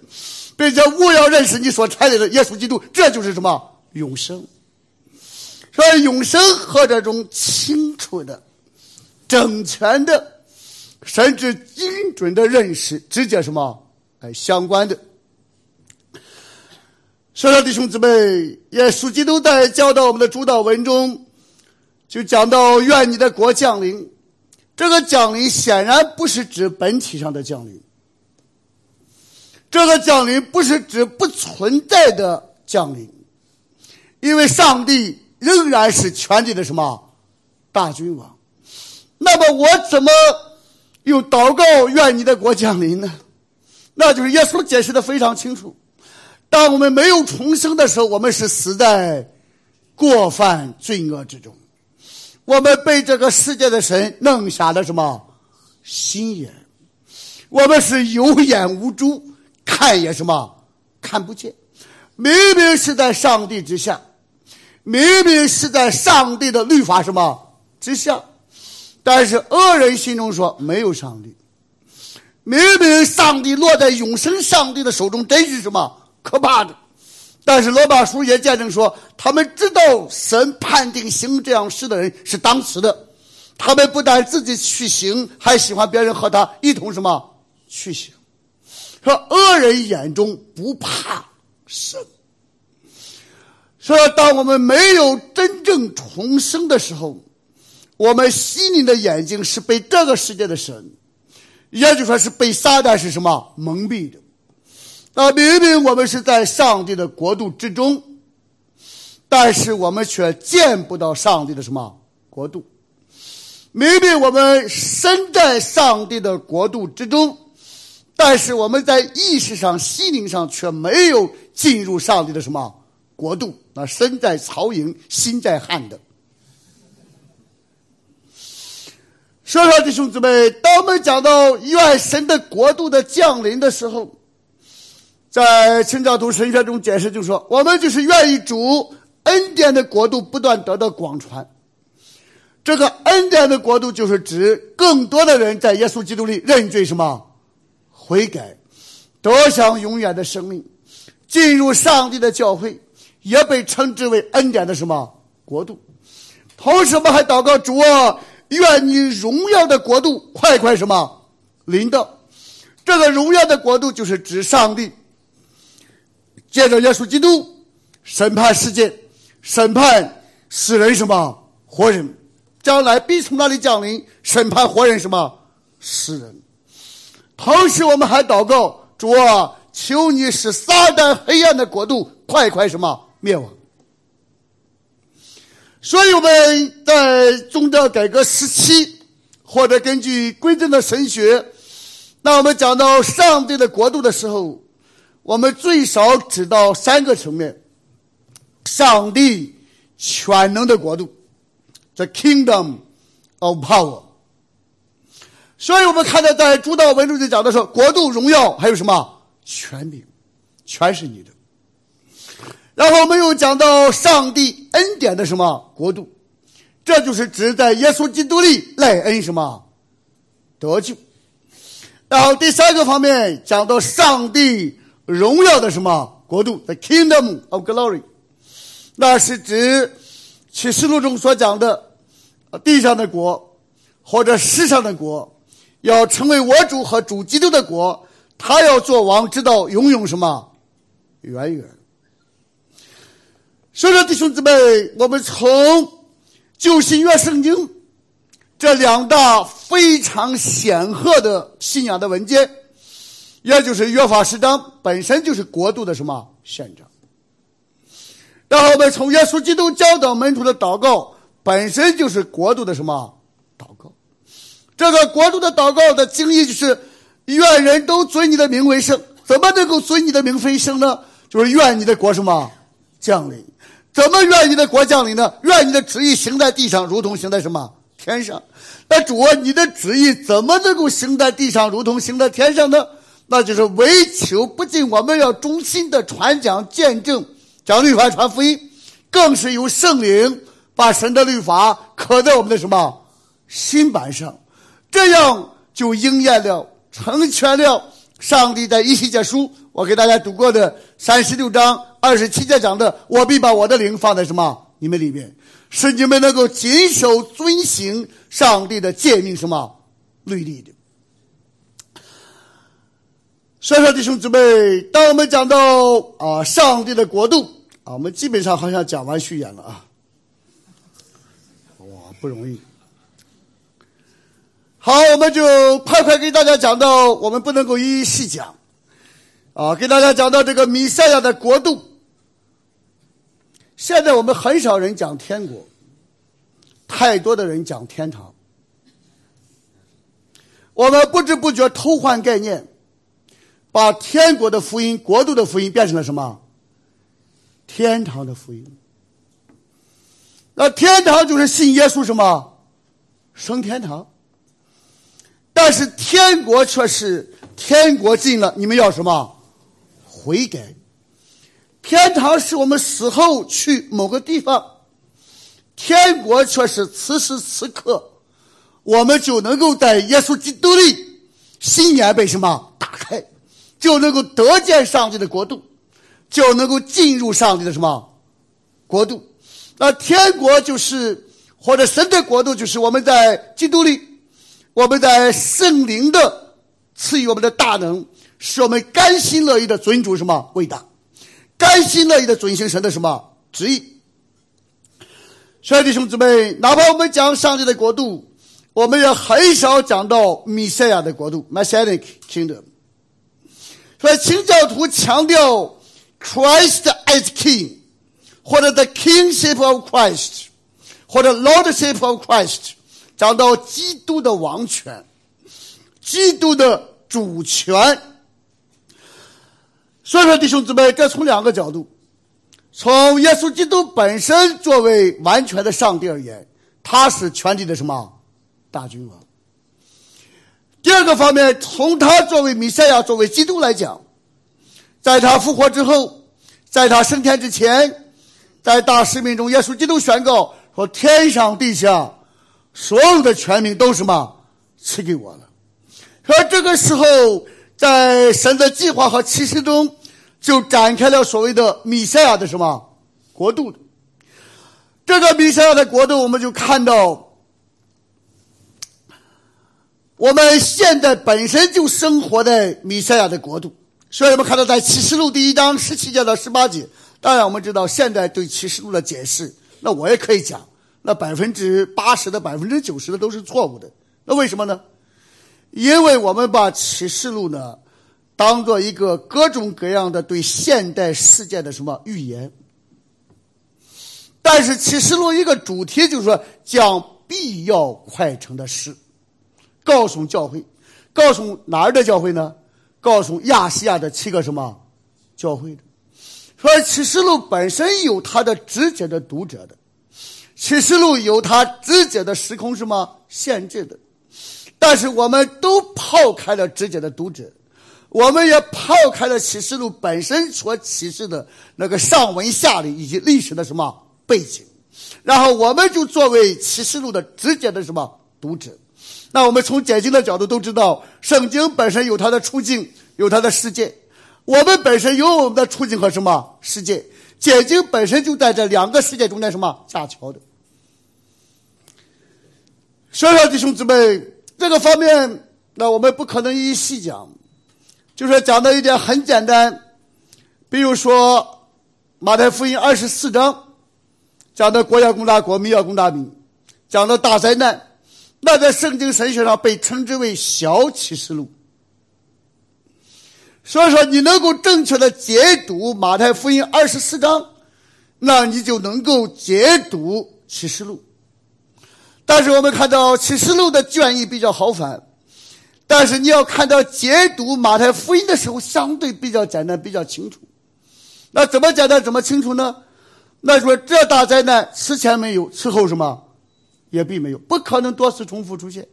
并且勿要认识你所差来的耶稣基督。这就是什么永生？所以，永生和这种清楚的、整全的，甚至精准的认识，直接什么哎相关的。所以，弟兄姊妹，耶稣基督在教导我们的主导文中，就讲到“愿你的国降临”。这个降临显然不是指本体上的降临，这个降临不是指不存在的降临，因为上帝仍然是全地的什么大君王。那么，我怎么又祷告“愿你的国降临”呢？那就是耶稣解释的非常清楚。当我们没有重生的时候，我们是死在过犯罪恶之中。我们被这个世界的神弄瞎了什么心眼？我们是有眼无珠，看也什么看不见。明明是在上帝之下，明明是在上帝的律法什么之下，但是恶人心中说没有上帝。明明上帝落在永生上帝的手中，真是什么？可怕的，但是罗马书也见证说，他们知道神判定行这样事的人是当死的，他们不但自己去行，还喜欢别人和他一同什么去行。说恶人眼中不怕神，说当我们没有真正重生的时候，我们心灵的眼睛是被这个世界的神，也就说是被撒旦是什么蒙蔽的。那明明我们是在上帝的国度之中，但是我们却见不到上帝的什么国度。明明我们身在上帝的国度之中，但是我们在意识上、心灵上却没有进入上帝的什么国度。那身在曹营心在汉的。说说弟兄姊妹，当我们讲到愿神的国度的降临的时候。在清教徒神学中解释，就说我们就是愿意主恩典的国度不断得到广传。这个恩典的国度就是指更多的人在耶稣基督里认罪什么悔改，得享永远的生命，进入上帝的教会，也被称之为恩典的什么国度。同时，我们还祷告主啊，愿你荣耀的国度快快什么临到。这个荣耀的国度就是指上帝。借着耶稣基督审判世界，审判死人什么活人，将来必从那里降临审判活人什么死人。同时，我们还祷告主啊，求你使撒旦黑暗的国度快快什么灭亡。所以我们在宗教改革时期，或者根据归正的神学，那我们讲到上帝的国度的时候。我们最少知道三个层面：上帝全能的国度，the kingdom of power。所以我们看到在主导文中就讲的说，国度荣耀还有什么权柄，全是你的。然后我们又讲到上帝恩典的什么国度，这就是指在耶稣基督里赖恩什么得救。然后第三个方面讲到上帝荣耀的什么国度，the kingdom of glory，那是指启示录中所讲的地上的国或者世上的国，要成为我主和主基督的国，他要做王，直到永永什么远远。所以说，弟兄姊妹，我们从旧新约圣经。这两大非常显赫的信仰的文件，也就是约法十章，本身就是国度的什么宪章。然后我们从耶稣基督教导门徒的祷告，本身就是国度的什么祷告。这个国度的祷告的经义就是：愿人都尊你的名为圣。怎么能够尊你的名为圣呢？就是愿你的国什么降临？怎么愿你的国降临呢？愿你的旨意行在地上，如同行在什么天上。那主啊，你的旨意怎么能够行在地上，如同行在天上呢？那就是唯求不仅我们要忠心的传讲、见证、讲律法、传福音，更是由圣灵把神的律法刻在我们的什么心板上，这样就应验了、成全了上帝在一西结书我给大家读过的三十六章二十七节讲的：“我必把我的灵放在什么你们里面。”使你们能够谨守遵行上帝的诫命，什么律例的。所以说，弟兄姊妹，当我们讲到啊上帝的国度啊，我们基本上好像讲完序言了啊。哇，不容易。好，我们就快快给大家讲到，我们不能够一一细讲啊，给大家讲到这个弥赛亚的国度。现在我们很少人讲天国，太多的人讲天堂。我们不知不觉偷换概念，把天国的福音、国度的福音变成了什么？天堂的福音。那天堂就是信耶稣什么？升天堂。但是天国却是天国近了，你们要什么？悔改。天堂是我们死后去某个地方，天国却是此时此刻，我们就能够在耶稣基督里，心眼被什么打开，就能够得见上帝的国度，就能够进入上帝的什么国度。那天国就是或者神的国度，就是我们在基督里，我们在圣灵的赐予我们的大能，使我们甘心乐意的尊主什么伟大。甘心乐意的遵行神的什么旨意？所以弟兄姊妹，哪怕我们讲上帝的国度，我们也很少讲到弥赛亚的国度 （Messianic Kingdom）。所以清教徒强调 Christ as King，或者 The Kingship of Christ，或者 Lordship of Christ，讲到基督的王权、基督的主权。所以说，弟兄姊妹，这从两个角度：从耶稣基督本身作为完全的上帝而言，他是全体的什么大君王；第二个方面，从他作为弥赛亚、作为基督来讲，在他复活之后，在他升天之前，在大使命中，耶稣基督宣告说：“天上地下所有的权柄都什么赐给我了。”而这个时候。在神的计划和启示中，就展开了所谓的米赛亚的什么国度？这个米赛亚的国度，我们就看到，我们现在本身就生活在米赛亚的国度。所以我们看到，在启示录第一章十七节到十八节，当然我们知道，现在对启示录的解释，那我也可以讲，那百分之八十的、百分之九十的都是错误的。那为什么呢？因为我们把启示录呢，当做一个各种各样的对现代世界的什么预言，但是启示录一个主题就是说将必要快成的事，告诉教会，告诉哪儿的教会呢？告诉亚细亚的七个什么教会的？说启示录本身有它的直接的读者的，启示录有它直接的时空什么限制的。但是我们都抛开了直接的读者，我们也抛开了启示录本身所启示的那个上文下理以及历史的什么背景，然后我们就作为启示录的直接的什么读者，那我们从解经的角度都知道，圣经本身有它的处境，有它的世界。我们本身有我们的处境和什么世界？解经本身就在这两个世界中间什么架桥的。所以说，弟兄姊妹，这个方面，那我们不可能一一细讲，就是讲的一点很简单，比如说马太福音二十四章讲的国要攻大国，民要攻大民，讲的大灾难，那在圣经神学上被称之为小启示录。所以说，你能够正确的解读马太福音二十四章，那你就能够解读启示录。但是我们看到启示录的卷意比较豪繁，但是你要看到解读马太福音的时候，相对比较简单，比较清楚。那怎么简单，怎么清楚呢？那说这大灾难此前没有，此后什么也并没有，不可能多次重复出现。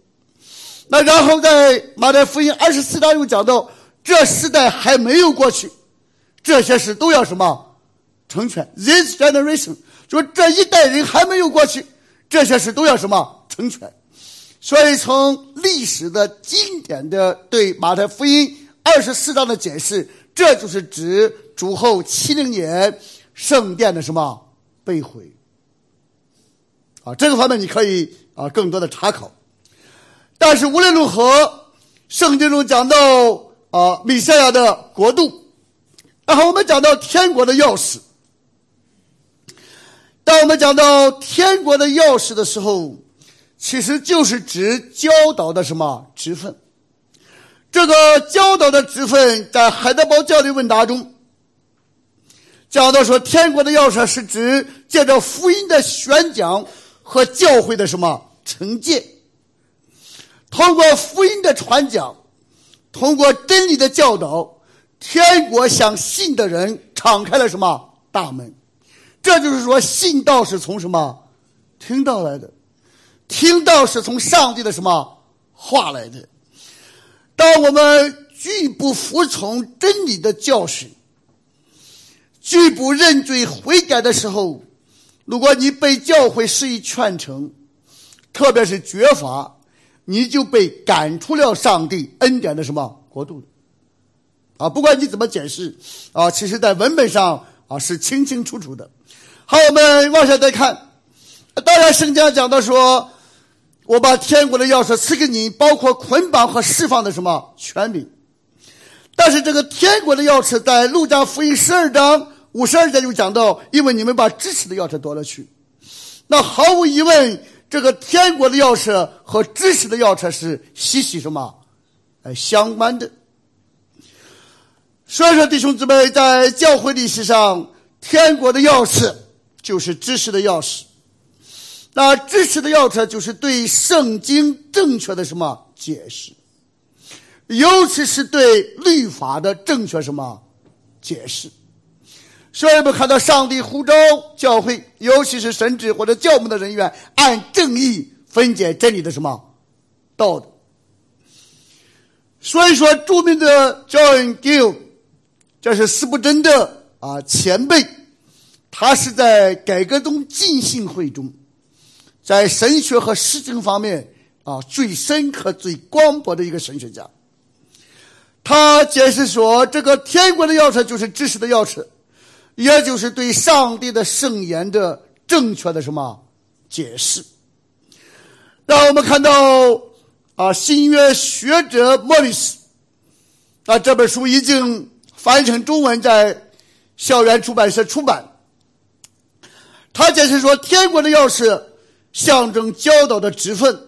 那然后在马太福音二十四章又讲到。这时代还没有过去，这些事都要什么成全？This generation 说这一代人还没有过去，这些事都要什么成全？所以从历史的经典的对马太福音二十四章的解释，这就是指主后七零年圣殿的什么被毁啊？这个方面你可以啊更多的查考。但是无论如何，圣经中讲到。啊，米赛亚的国度。然后我们讲到天国的钥匙。当我们讲到天国的钥匙的时候，其实就是指教导的什么职分。这个教导的职分，在海德堡教理问答中讲到说，天国的钥匙是指借着福音的宣讲和教会的什么惩戒，通过福音的传讲。通过真理的教导，天国向信的人敞开了什么大门？这就是说，信道是从什么听到来的？听到是从上帝的什么话来的？当我们拒不服从真理的教训，拒不认罪悔改的时候，如果你被教会施以劝惩，特别是绝罚。你就被赶出了上帝恩典的什么国度啊！不管你怎么解释啊，其实在文本上啊是清清楚楚的。好，我们往下再看。当然，圣经讲到说，我把天国的钥匙赐给你，包括捆绑和释放的什么权柄。但是这个天国的钥匙，在路加福音十二章五十二节就讲到，因为你们把知识的钥匙夺了去。那毫无疑问。这个天国的钥匙和知识的钥匙是息息什么？呃，相关的。所以说，弟兄姊妹，在教会历史上，天国的钥匙就是知识的钥匙。那知识的钥匙就是对圣经正确的什么解释，尤其是对律法的正确什么解释。所以我们看到上帝呼召教会，尤其是神职或者教牧的人员，按正义分解真理的什么道德。所以说，著名的 John Gill，这是斯布真的啊前辈，他是在改革中进信会中，在神学和实证方面啊最深刻、最广博的一个神学家。他解释说，这个天国的钥匙就是知识的钥匙。也就是对上帝的圣言的正确的什么解释？让我们看到啊，新约学者莫里斯啊，这本书已经翻译成中文，在校园出版社出版。他解释说，天国的钥匙象征教导的职分。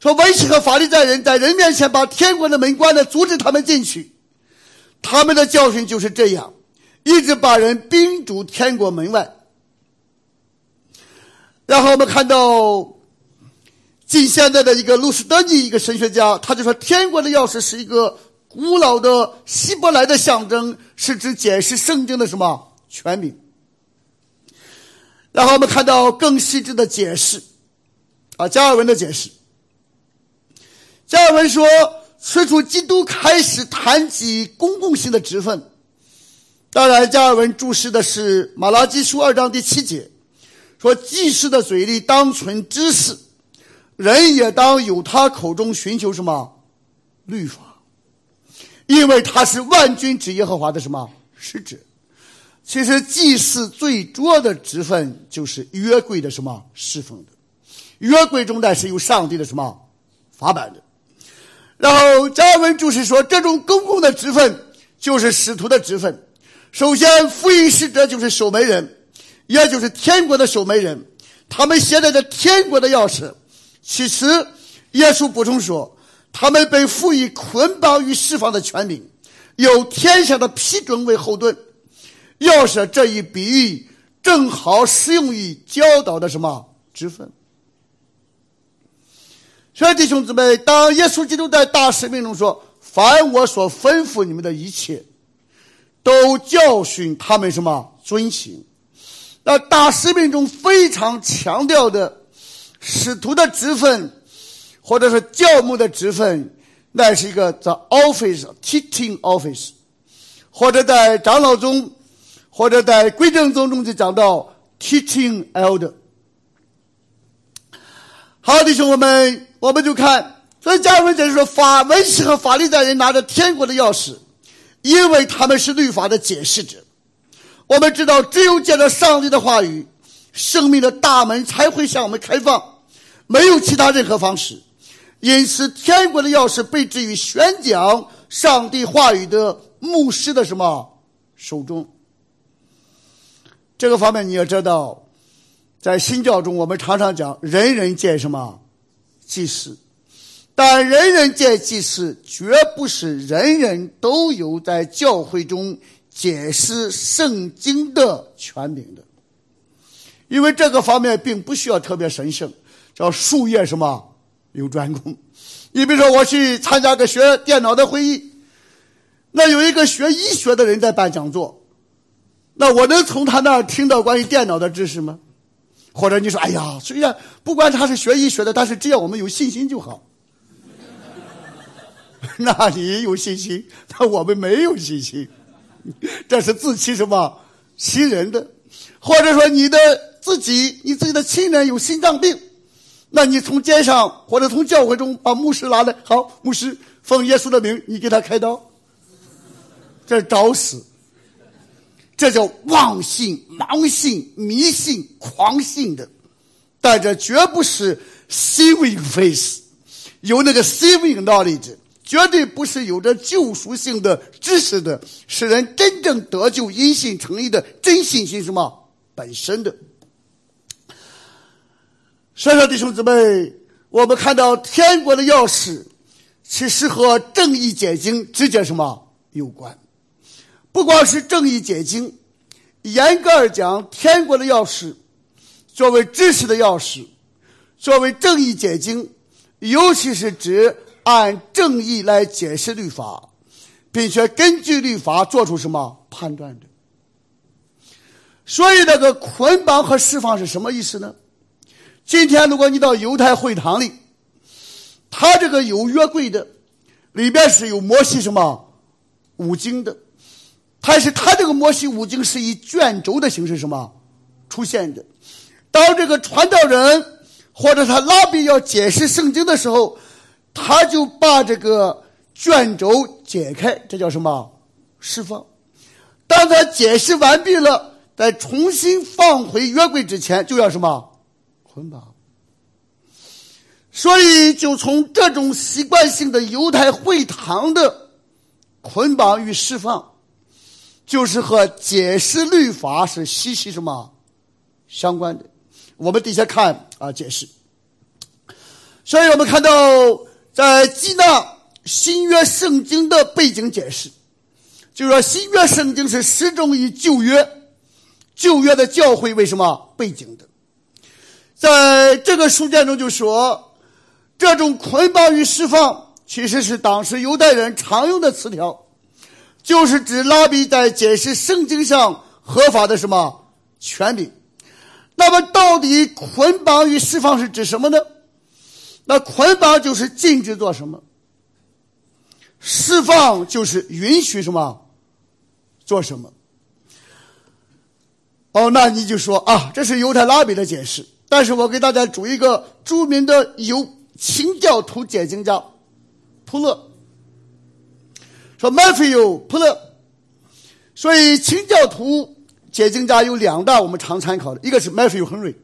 说文士和法利赛人在人面前把天国的门关了，阻止他们进去。他们的教训就是这样。一直把人冰住天国门外，然后我们看到近现代的一个路斯德尼一个神学家，他就说天国的钥匙是一个古老的希伯来的象征，是指解释圣经的什么权柄。然后我们看到更细致的解释，啊，加尔文的解释，加尔文说，此处基督开始谈及公共性的职分。当然，加尔文注释的是《马拉基书》二章第七节，说：“祭司的嘴里当存知识，人也当由他口中寻求什么？律法，因为他是万军之耶和华的什么？使者。其实祭祀最主要的职分就是约柜的什么侍奉的，约柜中呢是有上帝的什么法版的。然后加文就是说，这种公共的职分就是使徒的职分。首先，福音使者就是守门人，也就是天国的守门人，他们携带着天国的钥匙。其次，耶稣补充说，他们被赋予捆绑与释放的权柄，有天上的批准为后盾。钥匙这一比喻正好适用于教导的什么职分？所以弟兄姊妹，当耶稣基督在大使命中说：“凡我所吩咐你们的一切，都教训他们什么遵行。”那大使命中非常强调的使徒的职分，或者是教牧的职分，那是一个 the office teaching office，或者在长老中。或者在规正宗中就讲到 teaching elder。好，弟兄们，我们就看，所以加尔文解释说，法文士和法利赛人拿着天国的钥匙，因为他们是律法的解释者。我们知道，只有借着上帝的话语，生命的大门才会向我们开放，没有其他任何方式。因此，天国的钥匙被置于宣讲上帝话语的牧师的什么手中。这个方面你要知道，在新教中，我们常常讲人人见什么祭祀，但人人见祭祀，绝不是人人都有在教会中解释圣经的权柄的，因为这个方面并不需要特别神圣，叫术业什么有专攻。你比如说，我去参加个学电脑的会议，那有一个学医学的人在办讲座。那我能从他那儿听到关于电脑的知识吗？或者你说，哎呀，虽然不管他是学医学的，但是只要我们有信心就好。那你有信心，那我们没有信心，这是自欺什么欺人的？或者说你的自己，你自己的亲人有心脏病，那你从街上或者从教会中把牧师拉来，好，牧师奉耶稣的名，你给他开刀，这是找死。这叫妄信、盲信、迷信、狂信的，但这绝不是 saving faith，有那个 saving knowledge，绝对不是有着救赎性的知识的，使人真正得救、因信成义的真信心什么本身的。所以说，弟兄姊妹，我们看到天国的钥匙，其实和正义解经直接什么有关。不光是正义解经，严格而讲，天国的钥匙，作为知识的钥匙，作为正义解经，尤其是指按正义来解释律法，并且根据律法做出什么判断的。所以，那个捆绑和释放是什么意思呢？今天，如果你到犹太会堂里，他这个有约柜的，里边是有摩西什么五经的。但是他这个摩西五经是以卷轴的形式什么出现的？当这个传道人或者他拉比要解释圣经的时候，他就把这个卷轴解开，这叫什么释放？当他解释完毕了，在重新放回约柜之前，就要什么捆绑？所以，就从这种习惯性的犹太会堂的捆绑与释放。就是和解释律法是息息什么相关的。我们底下看啊，解释。所以我们看到，在基纳新约圣经的背景解释，就是说新约圣经是始终以旧约、旧约的教会为什么背景的。在这个书卷中就说，这种捆绑与释放其实是当时犹太人常用的词条。就是指拉比在解释圣经上合法的什么权柄？那么到底捆绑与释放是指什么呢？那捆绑就是禁止做什么，释放就是允许什么做什么。哦，那你就说啊，这是犹太拉比的解释。但是我给大家举一个著名的犹清教徒解经家普勒，说 Matthew 普勒，所以清教徒解经家有两大我们常参考的，一个是 Matthew Henry，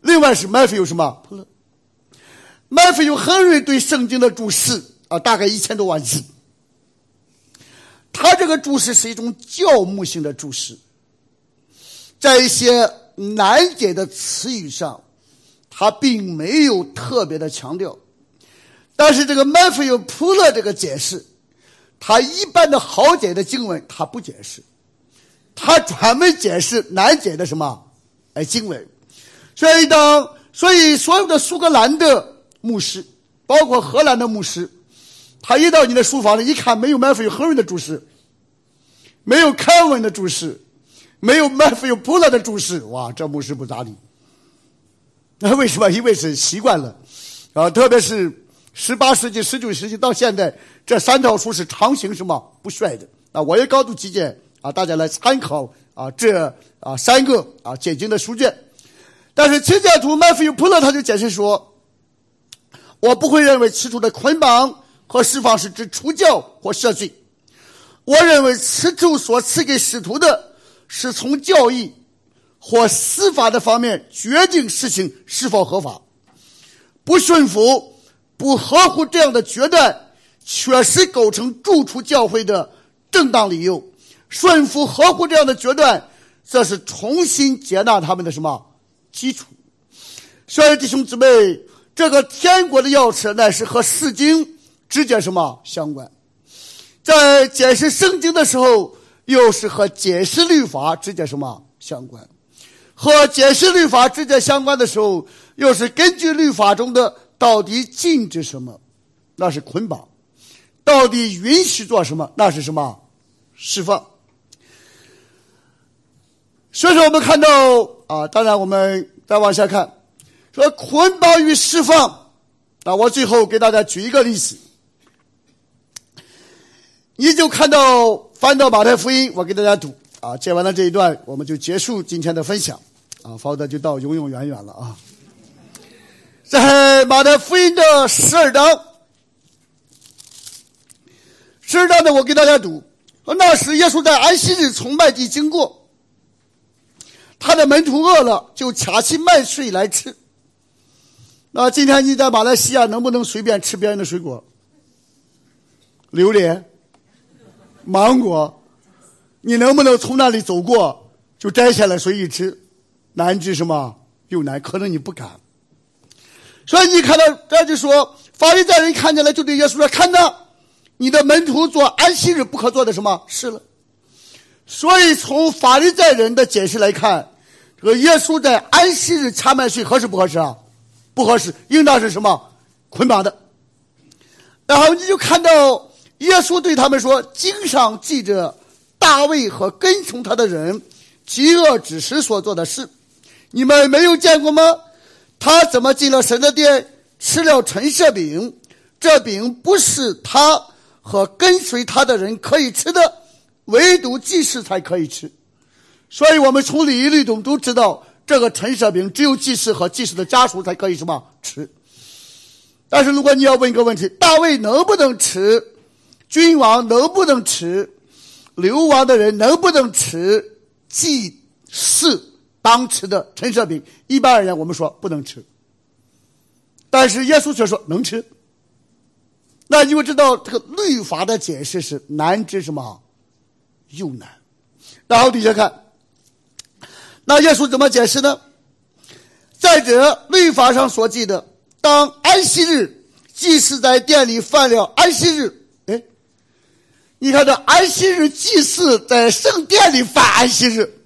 另外是 Matthew 什么普勒，Matthew Henry 对圣经的注释啊，大概一千多万字。他这个注释是一种教牧性的注释，在一些难解的词语上，他并没有特别的强调。但是这个麦菲有普勒这个解释，他一般的好解的经文他不解释，他专门解释难解的什么哎经文。所以当所以所有的苏格兰的牧师，包括荷兰的牧师。他一到你的书房里，一看没有麦菲有亨瑞的注释，没有凯文的注释，没有麦菲有普勒的注释，哇，这牧师不咋地。那 为什么？因为是习惯了，啊，特别是十八世纪、十九世纪到现在，这三套书是常行什么不衰的。啊，我也高度推荐啊，大家来参考啊这啊三个啊解经的书卷。但是清教徒麦菲有普勒他就解释说，我不会认为此处的捆绑。和释放是指出教或赦罪。我认为此处所赐给使徒的，是从教义或司法的方面决定事情是否合法。不顺服、不合乎这样的决断，确实构成逐出教会的正当理由。顺服、合乎这样的决断，则是重新接纳他们的什么基础？所以弟兄姊妹，这个天国的钥匙乃是和世经。直接什么相关？在解释圣经的时候，又是和解释律法直接什么相关？和解释律法直接相关的时候，又是根据律法中的到底禁止什么，那是捆绑；到底允许做什么，那是什么释放。所以说，我们看到啊，当然我们再往下看，说捆绑与释放。那我最后给大家举一个例子。你就看到翻到马太福音，我给大家读啊，讲完了这一段，我们就结束今天的分享啊，否则就到永永远远了啊。在马太福音的十二章，十二章呢，我给大家读。那时耶稣在安息日从麦地经过，他的门徒饿了，就掐起麦穗来吃。那今天你在马来西亚能不能随便吃别人的水果？榴莲？芒果，你能不能从那里走过就摘下来随意吃？难治什么？又难，可能你不敢。所以你看到这就说，法利赛人看见了，就对耶稣说：“看到你的门徒做安息日不可做的什么事了。”所以从法利赛人的解释来看，这个耶稣在安息日掐麦穗合适不合适啊？不合适，应当是什么捆绑的。然后你就看到。耶稣对他们说：“经上记着大卫和跟从他的人饥饿之时所做的事，你们没有见过吗？他怎么进了神的殿，吃了陈设饼？这饼不是他和跟随他的人可以吃的，唯独祭司才可以吃。所以我们从礼仪律中都知道，这个陈设饼只有祭司和祭司的家属才可以什么吃。但是如果你要问一个问题，大卫能不能吃？”君王能不能吃？流亡的人能不能吃？祭祀当吃的陈设饼，一般而言我们说不能吃。但是耶稣却说能吃。那你就知道这个律法的解释是难之什么？又难。然后底下看，那耶稣怎么解释呢？再者，律法上所记的，当安息日，祭司在店里犯了安息日。哎你看这安息日祭祀在圣殿里犯安息日，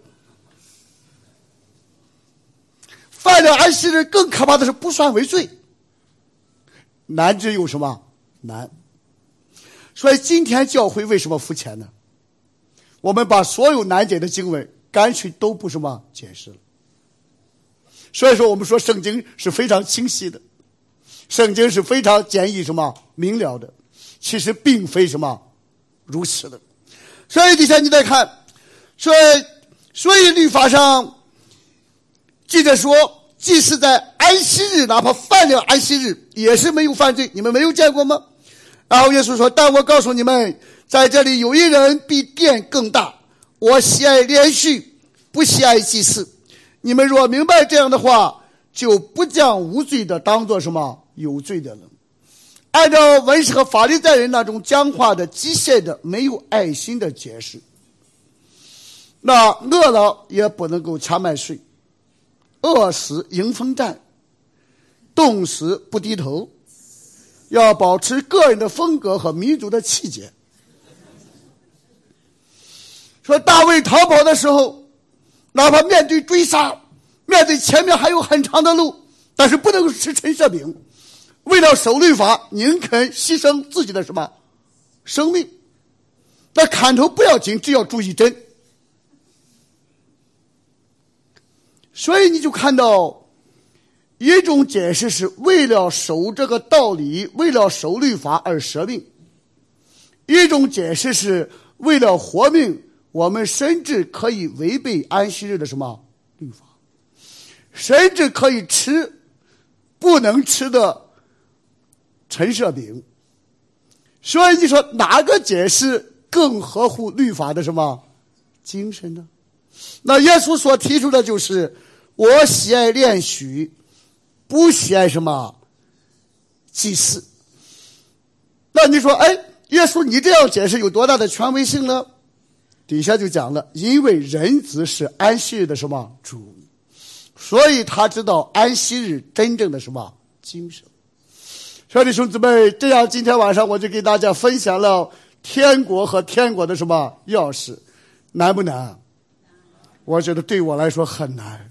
犯了安息日更可怕的是不算为罪。难之有什么难？所以今天教会为什么肤浅呢？我们把所有难解的经文干脆都不什么解释了。所以说，我们说圣经是非常清晰的，圣经是非常简易什么明了的，其实并非什么。如此的，所以底下你再看，所以所以律法上记者说，即使在安息日，哪怕犯了安息日，也是没有犯罪。你们没有见过吗？然后耶稣说：“但我告诉你们，在这里有一人比殿更大。我喜爱连续，不喜爱祭祀。你们若明白这样的话，就不将无罪的当做什么有罪的人。按照文士和法律在人那种僵化的、机械的、没有爱心的解释，那饿了也不能够强买税，饿死迎风站，冻死不低头。”要保持个人的风格和民族的气节。说大卫逃跑的时候，哪怕面对追杀，面对前面还有很长的路，但是不能吃陈设饼。为了守律法，宁肯牺牲自己的什么生命？那砍头不要紧，只要注意针。所以你就看到。一种解释是为了守这个道理，为了守律法而舍命；一种解释是为了活命，我们甚至可以违背安息日的什么律法，甚至可以吃不能吃的陈设饼。所以你说哪个解释更合乎律法的什么精神呢？那耶稣所提出的就是我喜爱练许。不喜爱什么祭祀？那你说，哎，耶稣，你这样解释有多大的权威性呢？底下就讲了，因为人子是安息日的什么主，所以他知道安息日真正的什么精神。兄弟兄姊妹，这样今天晚上我就给大家分享了天国和天国的什么钥匙，难不难？我觉得对我来说很难。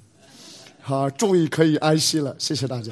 好，终于可以安息了，谢谢大家。